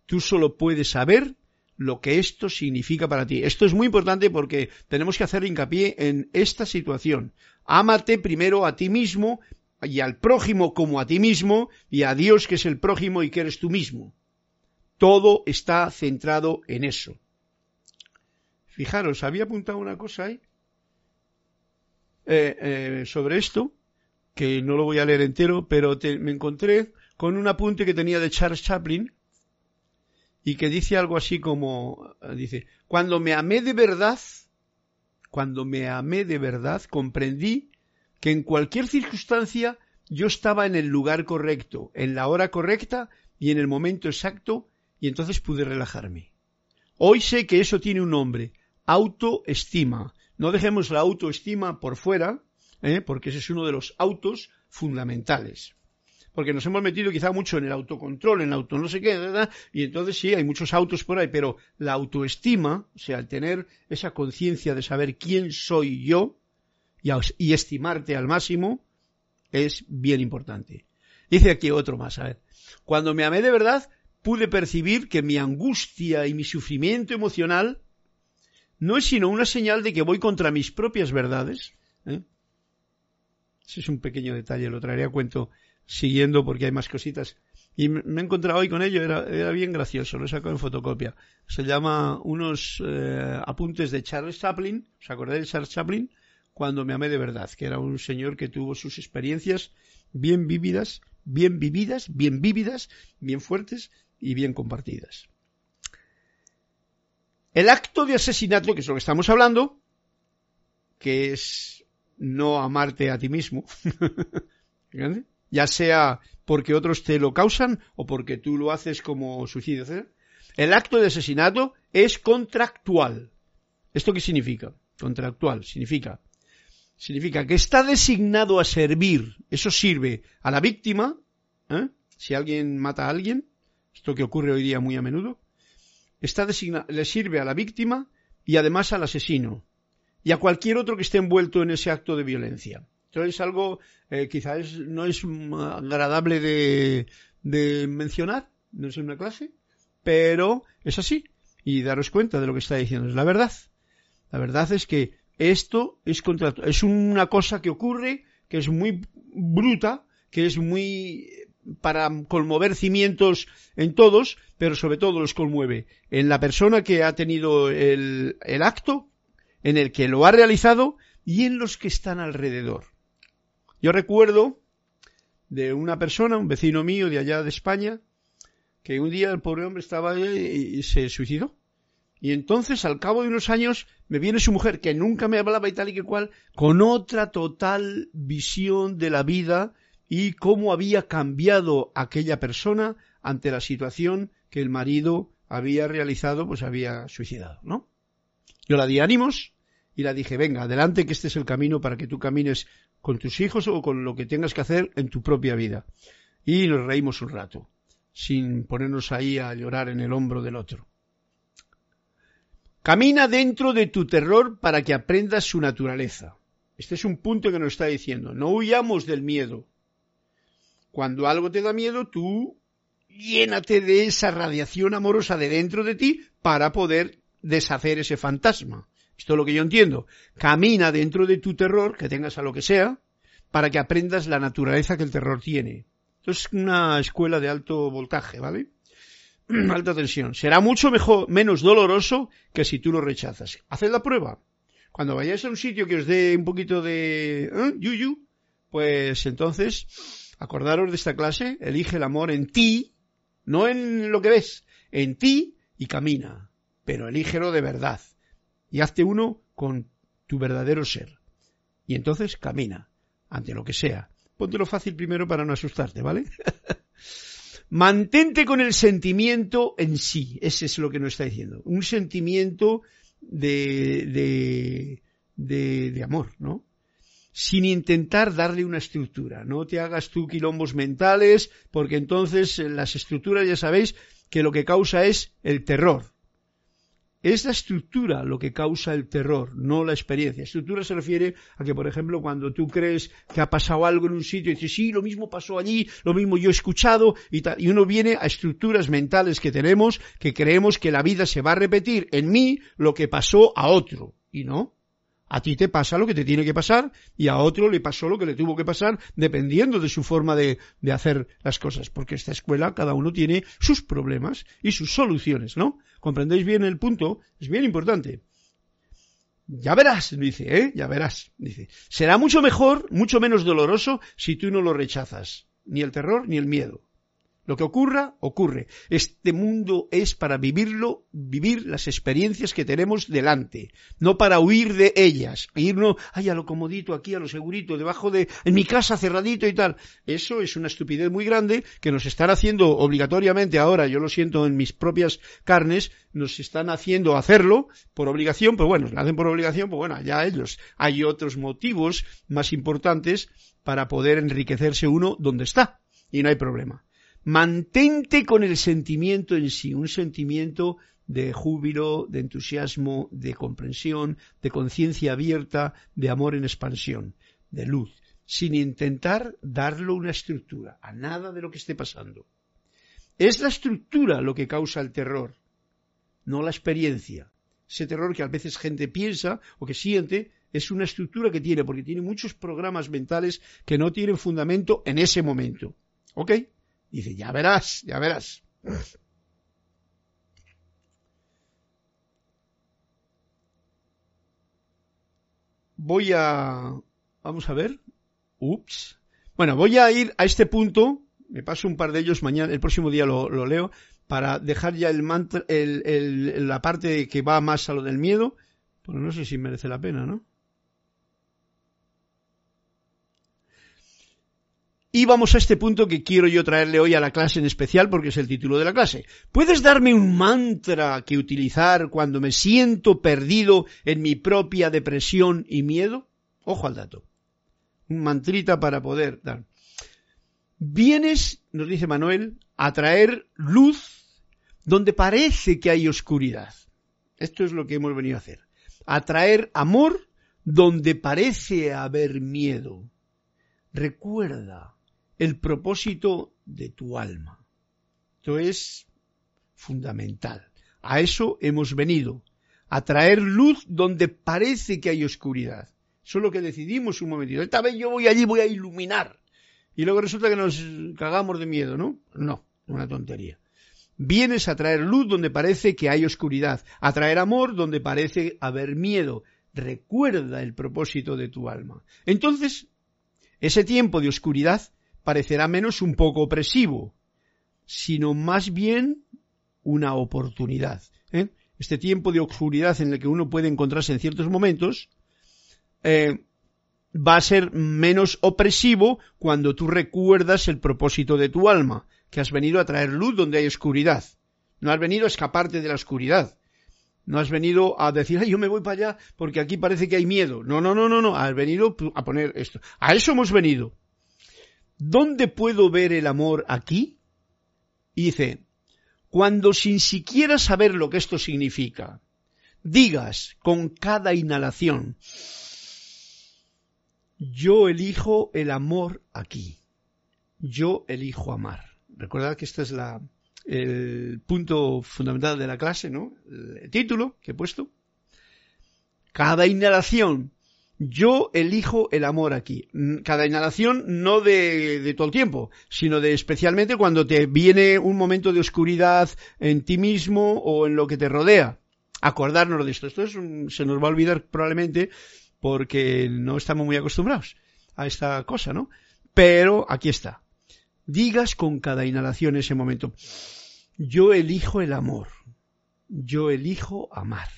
Tú solo puedes saber lo que esto significa para ti. Esto es muy importante porque tenemos que hacer hincapié en esta situación. Ámate primero a ti mismo y al prójimo como a ti mismo y a Dios que es el prójimo y que eres tú mismo. Todo está centrado en eso. Fijaros, había apuntado una cosa ahí eh, eh, sobre esto, que no lo voy a leer entero, pero me encontré con un apunte que tenía de Charles Chaplin y que dice algo así como, dice, cuando me amé de verdad, cuando me amé de verdad, comprendí que en cualquier circunstancia yo estaba en el lugar correcto, en la hora correcta y en el momento exacto y entonces pude relajarme. Hoy sé que eso tiene un nombre, autoestima. No dejemos la autoestima por fuera, ¿eh? porque ese es uno de los autos fundamentales. Porque nos hemos metido quizá mucho en el autocontrol, en el auto no sé qué, y entonces sí, hay muchos autos por ahí, pero la autoestima, o sea, el tener esa conciencia de saber quién soy yo y, y estimarte al máximo, es bien importante. Dice aquí otro más, a ver. Cuando me amé de verdad, pude percibir que mi angustia y mi sufrimiento emocional no es sino una señal de que voy contra mis propias verdades. ¿eh? Ese es un pequeño detalle, lo traeré a cuento siguiendo porque hay más cositas. Y me he encontrado hoy con ello, era, bien gracioso, lo he sacado en fotocopia. Se llama unos eh, apuntes de Charles Chaplin, ¿os acordáis de Charles Chaplin? Cuando me amé de verdad, que era un señor que tuvo sus experiencias bien vívidas, bien vividas, bien vívidas, bien fuertes, y bien compartidas. El acto de asesinato, que es lo que estamos hablando, que es no amarte a ti mismo, ya sea porque otros te lo causan o porque tú lo haces como suicidio. El acto de asesinato es contractual. ¿Esto qué significa? Contractual significa significa que está designado a servir. Eso sirve a la víctima, ¿eh? si alguien mata a alguien, esto que ocurre hoy día muy a menudo, está le sirve a la víctima y además al asesino y a cualquier otro que esté envuelto en ese acto de violencia. Entonces es algo eh, quizás no es agradable de, de mencionar, no es una clase, pero es así. Y daros cuenta de lo que está diciendo, es la verdad. La verdad es que esto es, es una cosa que ocurre, que es muy bruta, que es muy para conmover cimientos en todos, pero sobre todo los conmueve en la persona que ha tenido el acto, en el que lo ha realizado y en los que están alrededor. Yo recuerdo de una persona, un vecino mío de allá de España, que un día el pobre hombre estaba y se suicidó. Y entonces, al cabo de unos años, me viene su mujer, que nunca me hablaba y tal y que cual, con otra total visión de la vida y cómo había cambiado aquella persona ante la situación que el marido había realizado, pues había suicidado, ¿no? Yo la di ánimos y la dije, venga, adelante que este es el camino para que tú camines con tus hijos o con lo que tengas que hacer en tu propia vida. Y nos reímos un rato, sin ponernos ahí a llorar en el hombro del otro. Camina dentro de tu terror para que aprendas su naturaleza. Este es un punto que nos está diciendo. No huyamos del miedo. Cuando algo te da miedo, tú llénate de esa radiación amorosa de dentro de ti para poder deshacer ese fantasma. Esto es lo que yo entiendo. Camina dentro de tu terror, que tengas a lo que sea, para que aprendas la naturaleza que el terror tiene. Esto es una escuela de alto voltaje, ¿vale? Alta tensión. Será mucho mejor, menos doloroso que si tú lo rechazas. Haced la prueba. Cuando vayáis a un sitio que os dé un poquito de ¿eh? yuyu, pues entonces Acordaros de esta clase, elige el amor en ti, no en lo que ves, en ti y camina, pero elígelo de verdad. Y hazte uno con tu verdadero ser. Y entonces camina ante lo que sea. Póntelo fácil primero para no asustarte, ¿vale? Mantente con el sentimiento en sí. Ese es lo que nos está diciendo. Un sentimiento de, de, de, de amor, ¿no? sin intentar darle una estructura. No te hagas tú quilombos mentales, porque entonces eh, las estructuras ya sabéis que lo que causa es el terror. Es la estructura lo que causa el terror, no la experiencia. Estructura se refiere a que, por ejemplo, cuando tú crees que ha pasado algo en un sitio y dices, sí, lo mismo pasó allí, lo mismo yo he escuchado, y, y uno viene a estructuras mentales que tenemos que creemos que la vida se va a repetir en mí lo que pasó a otro. Y no, a ti te pasa lo que te tiene que pasar y a otro le pasó lo que le tuvo que pasar dependiendo de su forma de, de hacer las cosas. Porque esta escuela cada uno tiene sus problemas y sus soluciones, ¿no? ¿Comprendéis bien el punto? Es bien importante. Ya verás, dice, ¿eh? Ya verás, dice. Será mucho mejor, mucho menos doloroso si tú no lo rechazas. Ni el terror ni el miedo. Lo que ocurra, ocurre. Este mundo es para vivirlo, vivir las experiencias que tenemos delante, no para huir de ellas, irnos, ay, a lo comodito aquí, a lo segurito, debajo de, en mi casa cerradito y tal. Eso es una estupidez muy grande que nos están haciendo obligatoriamente ahora, yo lo siento en mis propias carnes, nos están haciendo hacerlo por obligación, pero bueno, lo hacen por obligación, pues bueno, allá ellos. Hay otros motivos más importantes para poder enriquecerse uno donde está, y no hay problema mantente con el sentimiento en sí, un sentimiento de júbilo, de entusiasmo, de comprensión, de conciencia abierta, de amor en expansión, de luz, sin intentar darlo una estructura a nada de lo que esté pasando. Es la estructura lo que causa el terror, no la experiencia. Ese terror que a veces gente piensa o que siente es una estructura que tiene, porque tiene muchos programas mentales que no tienen fundamento en ese momento. ¿Ok? Dice, ya verás, ya verás. Voy a... Vamos a ver. Ups. Bueno, voy a ir a este punto. Me paso un par de ellos mañana, el próximo día lo, lo leo, para dejar ya el, mantra, el, el, la parte que va más a lo del miedo. Pero no sé si merece la pena, ¿no? Y vamos a este punto que quiero yo traerle hoy a la clase en especial porque es el título de la clase. ¿Puedes darme un mantra que utilizar cuando me siento perdido en mi propia depresión y miedo? Ojo al dato. Un mantrita para poder dar. Vienes, nos dice Manuel, a traer luz donde parece que hay oscuridad. Esto es lo que hemos venido a hacer. A traer amor donde parece haber miedo. Recuerda, el propósito de tu alma. Esto es fundamental. A eso hemos venido, a traer luz donde parece que hay oscuridad. Eso es lo que decidimos un momentito. Esta vez yo voy allí, voy a iluminar. Y luego resulta que nos cagamos de miedo, ¿no? No, una tontería. Vienes a traer luz donde parece que hay oscuridad, a traer amor donde parece haber miedo. Recuerda el propósito de tu alma. Entonces, ese tiempo de oscuridad parecerá menos un poco opresivo, sino más bien una oportunidad. ¿eh? Este tiempo de oscuridad en el que uno puede encontrarse en ciertos momentos eh, va a ser menos opresivo cuando tú recuerdas el propósito de tu alma, que has venido a traer luz donde hay oscuridad. No has venido a escaparte de la oscuridad. No has venido a decir, ay, yo me voy para allá porque aquí parece que hay miedo. No, no, no, no, no. Has venido a poner esto. A eso hemos venido. ¿Dónde puedo ver el amor aquí? Y dice, cuando sin siquiera saber lo que esto significa, digas con cada inhalación, yo elijo el amor aquí, yo elijo amar. Recuerda que este es la, el punto fundamental de la clase, ¿no? El título que he puesto. Cada inhalación yo elijo el amor aquí. Cada inhalación no de, todo el tiempo, sino de especialmente cuando te viene un momento de oscuridad en ti mismo o en lo que te rodea. Acordarnos de esto. Esto se nos va a olvidar probablemente porque no estamos muy acostumbrados a esta cosa, ¿no? Pero aquí está. Digas con cada inhalación ese momento. Yo elijo el amor. Yo elijo amar.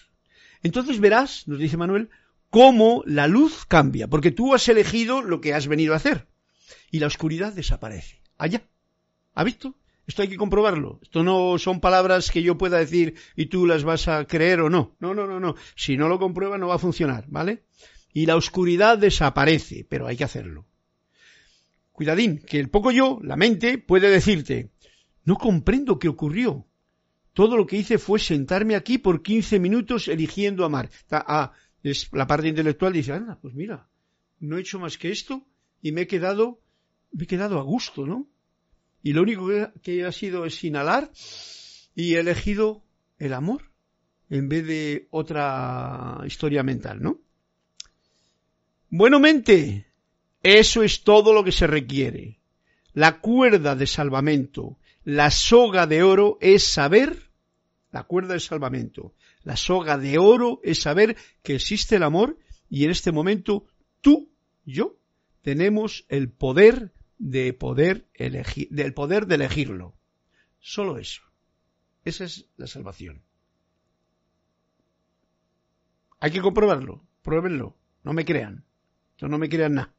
Entonces verás, nos dice Manuel, cómo la luz cambia, porque tú has elegido lo que has venido a hacer y la oscuridad desaparece. Allá. ¿Ha visto? Esto hay que comprobarlo. Esto no son palabras que yo pueda decir y tú las vas a creer o no. No, no, no, no. Si no lo comprueba no va a funcionar, ¿vale? Y la oscuridad desaparece, pero hay que hacerlo. Cuidadín, que el poco yo, la mente, puede decirte, no comprendo qué ocurrió. Todo lo que hice fue sentarme aquí por 15 minutos eligiendo amar. Ah, es la parte intelectual dice, anda, pues mira, no he hecho más que esto y me he quedado, me he quedado a gusto, ¿no? Y lo único que, ha sido es inhalar y he elegido el amor en vez de otra historia mental, ¿no? Bueno, mente, eso es todo lo que se requiere. La cuerda de salvamento, la soga de oro es saber, la cuerda de salvamento, la soga de oro es saber que existe el amor y en este momento tú, yo, tenemos el poder de poder elegir, del poder de elegirlo. Solo eso. Esa es la salvación. Hay que comprobarlo. Pruébenlo. No me crean. No me crean nada.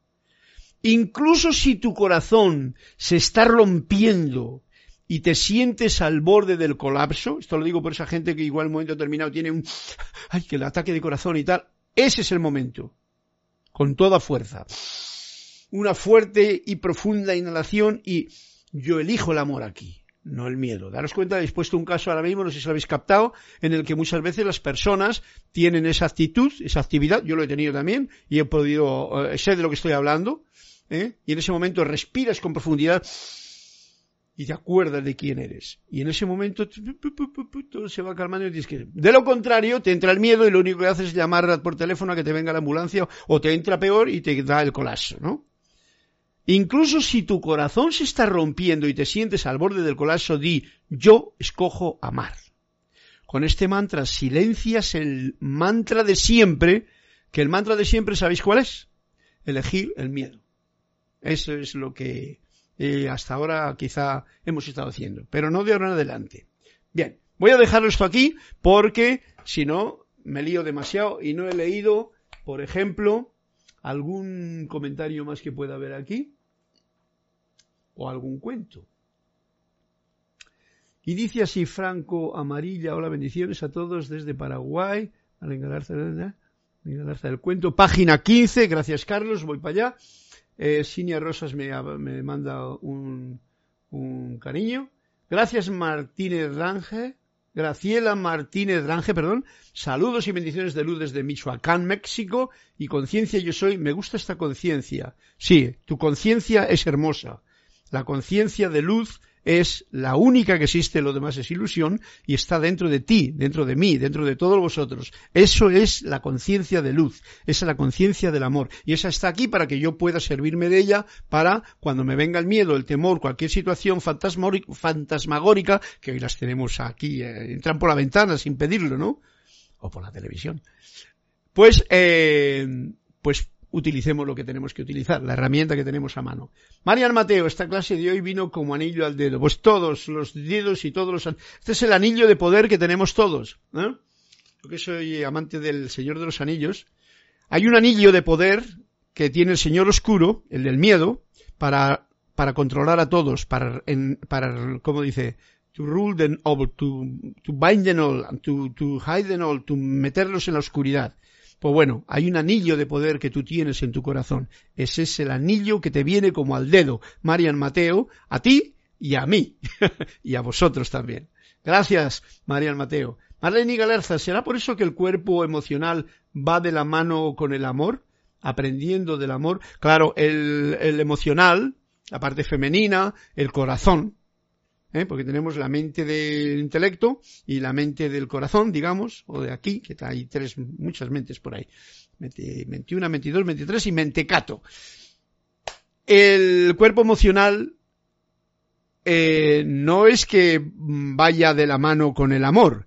Incluso si tu corazón se está rompiendo y te sientes al borde del colapso, esto lo digo por esa gente que igual en un momento determinado tiene un, ay, que el ataque de corazón y tal, ese es el momento, con toda fuerza. Una fuerte y profunda inhalación y yo elijo el amor aquí, no el miedo. Daros cuenta, he puesto un caso ahora mismo, no sé si lo habéis captado, en el que muchas veces las personas tienen esa actitud, esa actividad, yo lo he tenido también y he podido, eh, sé de lo que estoy hablando, ¿eh? y en ese momento respiras con profundidad y te acuerdas de quién eres. Y en ese momento todo se va calmando y dices que... De lo contrario, te entra el miedo y lo único que haces es llamar por teléfono a que te venga la ambulancia o te entra peor y te da el colapso, ¿no? Incluso si tu corazón se está rompiendo y te sientes al borde del colapso, di, yo escojo amar. Con este mantra silencias el mantra de siempre, que el mantra de siempre, ¿sabéis cuál es? Elegir el miedo. Eso es lo que eh, hasta ahora quizá hemos estado haciendo, pero no de ahora en adelante. Bien, voy a dejar esto aquí porque si no me lío demasiado y no he leído, por ejemplo, algún comentario más que pueda haber aquí o algún cuento. Y dice así Franco Amarilla, hola bendiciones a todos desde Paraguay, al engalarse del cuento, página 15, gracias Carlos, voy para allá. Eh, Sinia Rosas me, me manda un, un, cariño. Gracias Martínez Range. Graciela Martínez Range, perdón. Saludos y bendiciones de luz desde Michoacán, México. Y conciencia yo soy. Me gusta esta conciencia. Sí, tu conciencia es hermosa. La conciencia de luz es la única que existe, lo demás es ilusión, y está dentro de ti, dentro de mí, dentro de todos vosotros. Eso es la conciencia de luz, esa es la conciencia del amor, y esa está aquí para que yo pueda servirme de ella para cuando me venga el miedo, el temor, cualquier situación fantasmagórica, que hoy las tenemos aquí, eh, entran por la ventana sin pedirlo, ¿no? O por la televisión. Pues, eh, pues utilicemos lo que tenemos que utilizar, la herramienta que tenemos a mano. Marian Mateo, esta clase de hoy vino como anillo al dedo. Pues todos los dedos y todos los... Este es el anillo de poder que tenemos todos. ¿eh? Yo que soy amante del Señor de los Anillos. Hay un anillo de poder que tiene el Señor Oscuro, el del miedo, para, para controlar a todos, para, en, para, ¿cómo dice? To rule them all, to, bind them all, to, to hide them all, to meterlos en la oscuridad. Pues bueno, hay un anillo de poder que tú tienes en tu corazón. Ese es el anillo que te viene como al dedo, Marian Mateo, a ti y a mí, y a vosotros también. Gracias, Marian Mateo. Marlene Galerza, ¿será por eso que el cuerpo emocional va de la mano con el amor? Aprendiendo del amor. Claro, el, el emocional, la parte femenina, el corazón, ¿eh? porque tenemos la mente del intelecto y la mente del corazón, digamos, o de aquí, que hay tres, muchas mentes por ahí. 21, 22, 23 y mentecato. El cuerpo emocional eh, no es que vaya de la mano con el amor,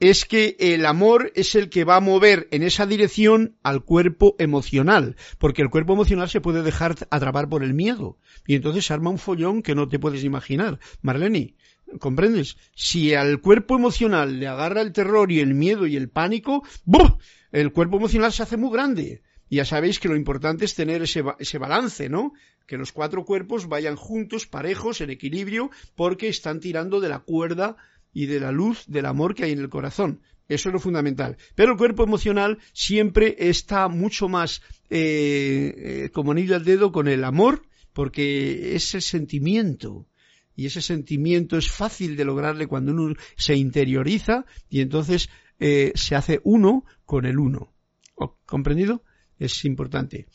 es que el amor es el que va a mover en esa dirección al cuerpo emocional, porque el cuerpo emocional se puede dejar atrapar por el miedo, y entonces arma un follón que no te puedes imaginar. Marlene, ¿Comprendes? Si al cuerpo emocional le agarra el terror y el miedo y el pánico, ¡buh! el cuerpo emocional se hace muy grande. Ya sabéis que lo importante es tener ese, ese balance, ¿no? Que los cuatro cuerpos vayan juntos, parejos, en equilibrio, porque están tirando de la cuerda y de la luz del amor que hay en el corazón. Eso es lo fundamental. Pero el cuerpo emocional siempre está mucho más eh, eh, como anillo al dedo con el amor, porque ese sentimiento, y ese sentimiento es fácil de lograrle cuando uno se interioriza y entonces eh, se hace uno con el uno. ¿Comprendido? Es importante.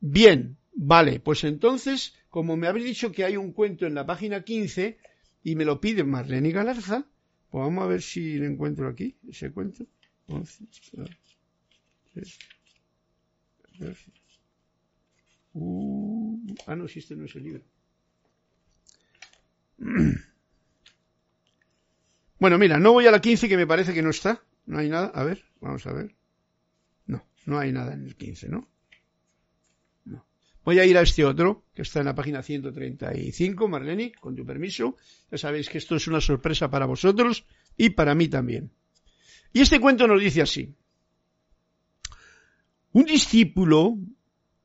Bien, vale, pues entonces, como me habéis dicho que hay un cuento en la página 15 y me lo pide Marlene Galarza, pues vamos a ver si lo encuentro aquí, ese cuento. Uh, ah, no, si este no es el libro. Bueno, mira, no voy a la 15 que me parece que no está. No hay nada. A ver, vamos a ver. No, no hay nada en el 15, ¿no? Voy a ir a este otro, que está en la página 135, Marlene, con tu permiso. Ya sabéis que esto es una sorpresa para vosotros y para mí también. Y este cuento nos dice así. Un discípulo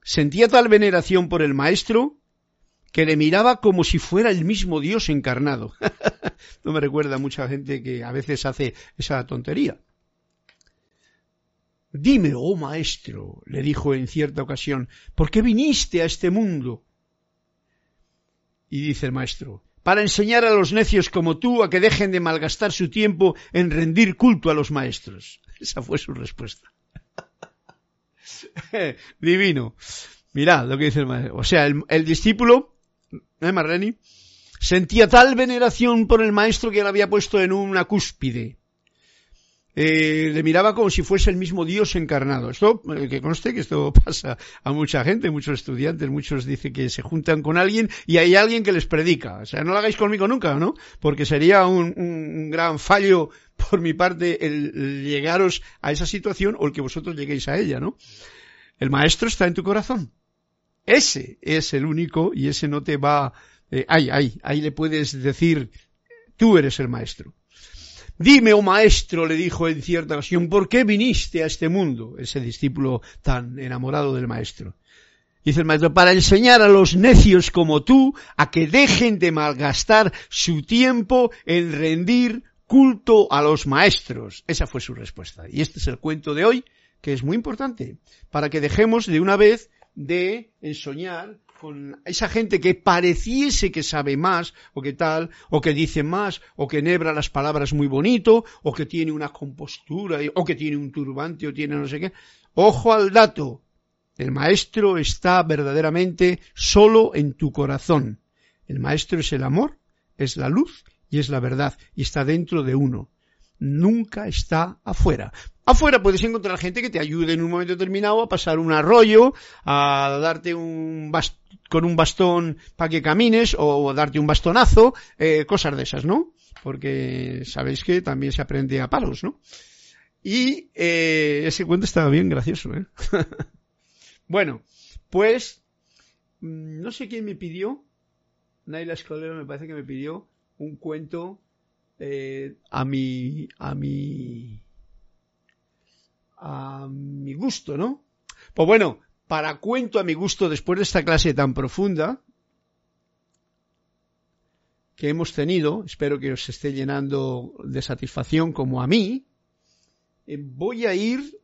sentía tal veneración por el maestro que le miraba como si fuera el mismo Dios encarnado. no me recuerda a mucha gente que a veces hace esa tontería. Dime, oh maestro, le dijo en cierta ocasión, ¿por qué viniste a este mundo? Y dice el maestro, para enseñar a los necios como tú a que dejen de malgastar su tiempo en rendir culto a los maestros. Esa fue su respuesta. Divino. Mirad lo que dice el maestro. O sea, el, discípulo ¿eh, Marreni? Sentía tal veneración por el maestro que le había puesto en una cúspide. Eh, le miraba como si fuese el mismo Dios encarnado. Esto, eh, que conste que esto pasa a mucha gente, muchos estudiantes, muchos dicen que se juntan con alguien y hay alguien que les predica. O sea, no lo hagáis conmigo nunca, ¿no? Porque sería un, gran fallo por mi parte el llegaros a esa situación o el que vosotros lleguéis a ella, ¿no? El maestro está en tu corazón. Ese es el único y ese no te va, eh, ahí, ahí, ahí le puedes decir, tú eres el maestro. Dime, oh maestro, le dijo en cierta ocasión, ¿por qué viniste a este mundo? Ese discípulo tan enamorado del maestro. Dice el maestro, para enseñar a los necios como tú a que dejen de malgastar su tiempo en rendir culto a los maestros. Esa fue su respuesta. Y este es el cuento de hoy, que es muy importante, para que dejemos de una vez de ensoñar con esa gente que pareciese que sabe más, o que tal, o que dice más, o que nebra las palabras muy bonito, o que tiene una compostura, o que tiene un turbante, o tiene no sé qué. Ojo al dato. El maestro está verdaderamente solo en tu corazón. El maestro es el amor, es la luz y es la verdad, y está dentro de uno nunca está afuera. Afuera puedes encontrar gente que te ayude en un momento determinado a pasar un arroyo, a darte un con un bastón para que camines o darte un bastonazo, eh, cosas de esas, ¿no? Porque sabéis que también se aprende a palos, ¿no? Y eh, ese cuento estaba bien gracioso, ¿eh? bueno, pues mm, no sé quién me pidió, Naila Escolero me parece que me pidió un cuento a mi a mi a mi gusto, ¿no? Pues bueno, para cuento a mi gusto después de esta clase tan profunda que hemos tenido, espero que os esté llenando de satisfacción como a mí, eh, voy a ir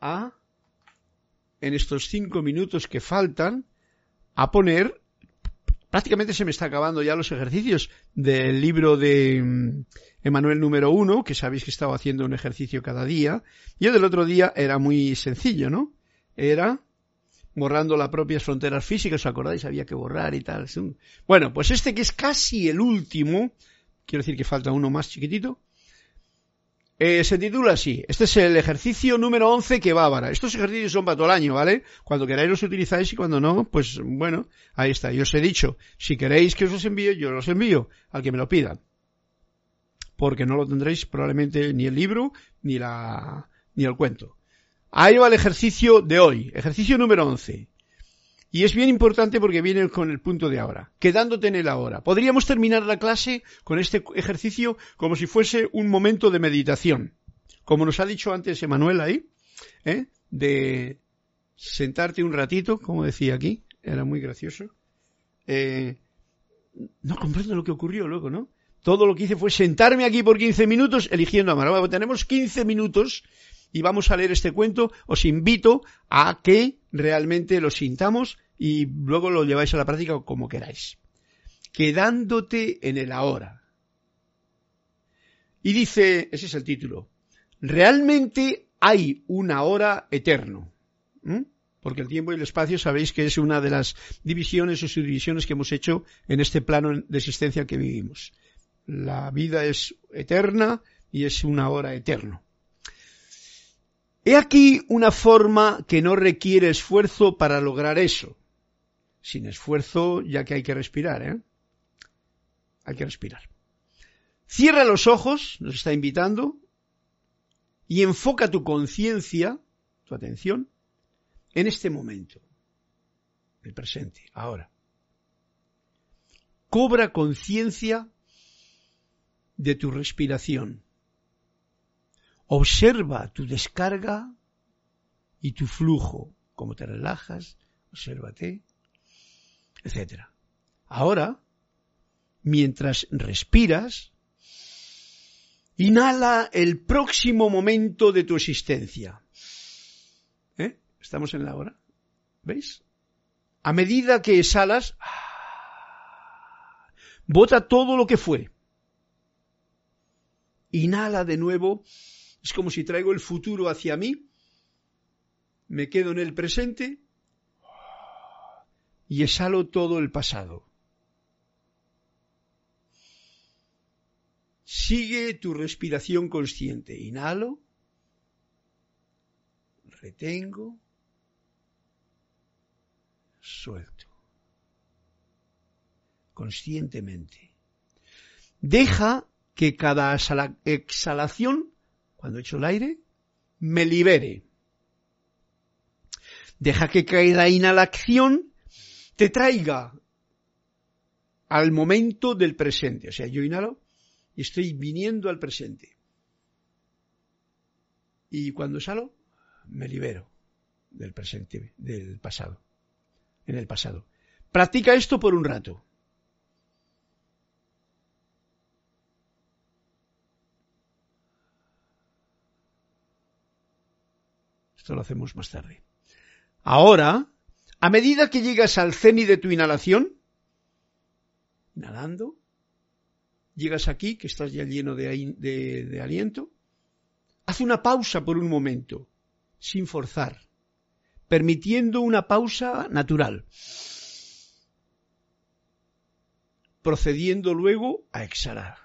a, en estos cinco minutos que faltan, a poner prácticamente se me está acabando ya los ejercicios del libro de mm, Emanuel número uno, que sabéis que estaba haciendo un ejercicio cada día. Y el del otro día era muy sencillo, ¿no? Era borrando las propias fronteras físicas, ¿os acordáis? Había que borrar y tal. Bueno, pues este que es casi el último, quiero decir que falta uno más chiquitito, eh, se titula así. Este es el ejercicio número 11 que va para. Estos ejercicios son para todo el año, ¿vale? Cuando queráis los utilizáis y cuando no, pues bueno, ahí está. Yo os he dicho, si queréis que os los envíe, yo los envío al que me lo pida. Porque no lo tendréis probablemente ni el libro ni la ni el cuento. Ahí va el ejercicio de hoy, ejercicio número 11. Y es bien importante porque viene con el punto de ahora, quedándote en el ahora. Podríamos terminar la clase con este ejercicio como si fuese un momento de meditación. Como nos ha dicho antes Emanuel ahí, ¿eh? de sentarte un ratito, como decía aquí, era muy gracioso. Eh, no comprendo lo que ocurrió luego, ¿no? Todo lo que hice fue sentarme aquí por 15 minutos eligiendo a Bueno, tenemos 15 minutos y vamos a leer este cuento. Os invito a que realmente lo sintamos y luego lo lleváis a la práctica como queráis. Quedándote en el ahora. Y dice, ese es el título, realmente hay una hora eterno. Porque el tiempo y el espacio sabéis que es una de las divisiones o subdivisiones que hemos hecho en este plano de existencia que vivimos. La vida es eterna y es una hora eterno. He aquí una forma que no requiere esfuerzo para lograr eso. Sin esfuerzo, ya que hay que respirar, ¿eh? Hay que respirar. Cierra los ojos, nos está invitando, y enfoca tu conciencia, tu atención, en este momento, el presente, ahora. Cobra conciencia de tu respiración. Observa tu descarga y tu flujo, cómo te relajas, obsérvate, etc. Ahora, mientras respiras, inhala el próximo momento de tu existencia. ¿Eh? Estamos en la hora. ¿Veis? A medida que exhalas, bota todo lo que fue. Inhala de nuevo es como si traigo el futuro hacia mí, me quedo en el presente y exhalo todo el pasado. Sigue tu respiración consciente. Inhalo, retengo, suelto. Conscientemente. Deja que cada exhalación cuando echo el aire, me libere. Deja que la inhalación te traiga al momento del presente. O sea, yo inhalo y estoy viniendo al presente. Y cuando exhalo, me libero del presente, del pasado, en el pasado. Practica esto por un rato. Esto lo hacemos más tarde. Ahora, a medida que llegas al ceni de tu inhalación, inhalando, llegas aquí, que estás ya lleno de, de aliento, haz una pausa por un momento, sin forzar, permitiendo una pausa natural, procediendo luego a exhalar.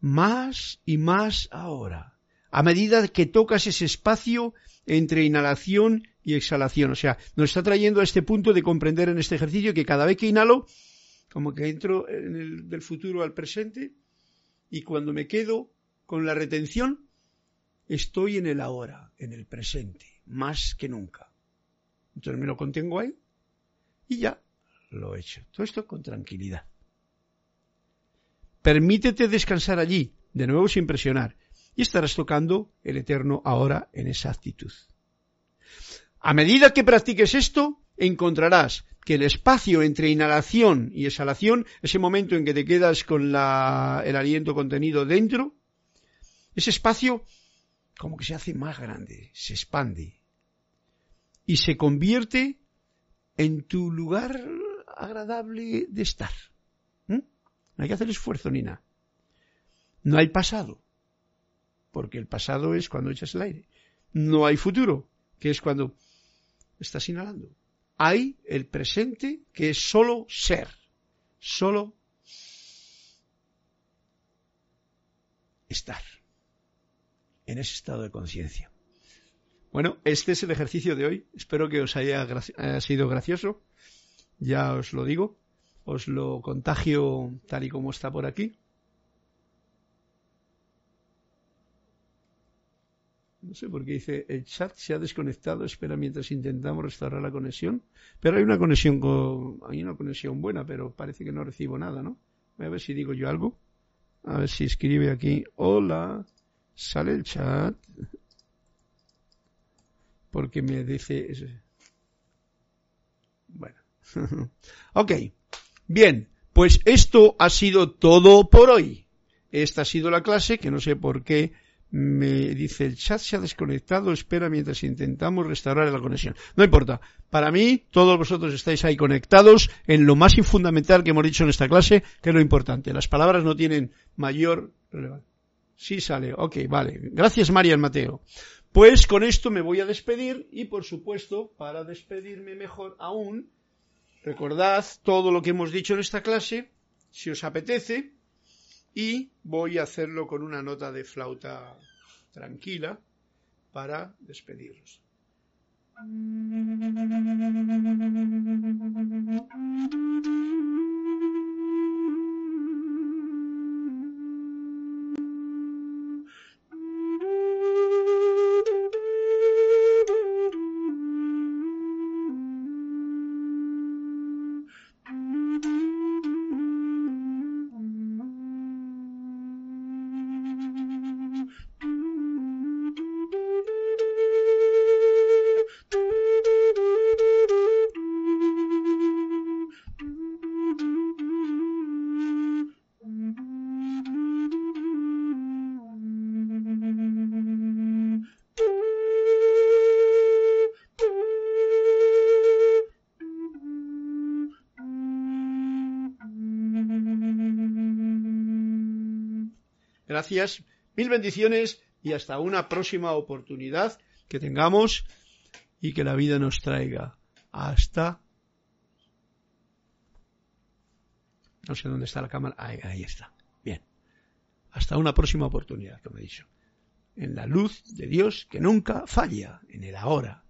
Más y más ahora a medida que tocas ese espacio entre inhalación y exhalación. O sea, nos está trayendo a este punto de comprender en este ejercicio que cada vez que inhalo, como que entro en el, del futuro al presente, y cuando me quedo con la retención, estoy en el ahora, en el presente, más que nunca. Entonces me lo contengo ahí y ya lo he hecho. Todo esto con tranquilidad. Permítete descansar allí, de nuevo sin presionar y estarás tocando el Eterno ahora en esa actitud. A medida que practiques esto, encontrarás que el espacio entre inhalación y exhalación, ese momento en que te quedas con el aliento contenido dentro, ese espacio como que se hace más grande, se expande y se convierte en tu lugar agradable de estar. ¿Mm? No hay que hacer esfuerzo ni nada. No hay pasado, porque el pasado es cuando echas el aire. No hay futuro, que es cuando estás inhalando. Hay el presente, que es solo ser, solo estar en ese estado de conciencia. Bueno, este es el ejercicio de hoy. Espero que os haya, haya, sido gracioso. Ya os lo digo. Os lo contagio tal y como está por aquí. No sé por qué dice, el chat se ha desconectado, espera mientras intentamos restaurar la conexión. Pero hay una conexión con, hay una conexión buena, pero parece que no recibo nada, ¿no? Voy a ver si digo yo algo. A ver si escribe aquí, hola, sale el chat. Porque me dice, bueno. ok. Bien. Pues esto ha sido todo por hoy. Esta ha sido la clase, que no sé por qué me dice el chat se ha desconectado, espera mientras intentamos restaurar la conexión. No importa. Para mí, todos vosotros estáis ahí conectados en lo más fundamental que hemos dicho en esta clase, que es lo importante. Las palabras no tienen mayor relevancia. Sí sale. Ok, vale. Gracias, María Mateo. Pues con esto me voy a despedir y, por supuesto, para despedirme mejor aún, recordad todo lo que hemos dicho en esta clase, si os apetece, y voy a hacerlo con una nota de flauta tranquila para despedirnos. Gracias, mil bendiciones y hasta una próxima oportunidad que tengamos y que la vida nos traiga. Hasta. No sé dónde está la cámara. Ahí, ahí está. Bien. Hasta una próxima oportunidad, como he dicho. En la luz de Dios que nunca falla, en el ahora.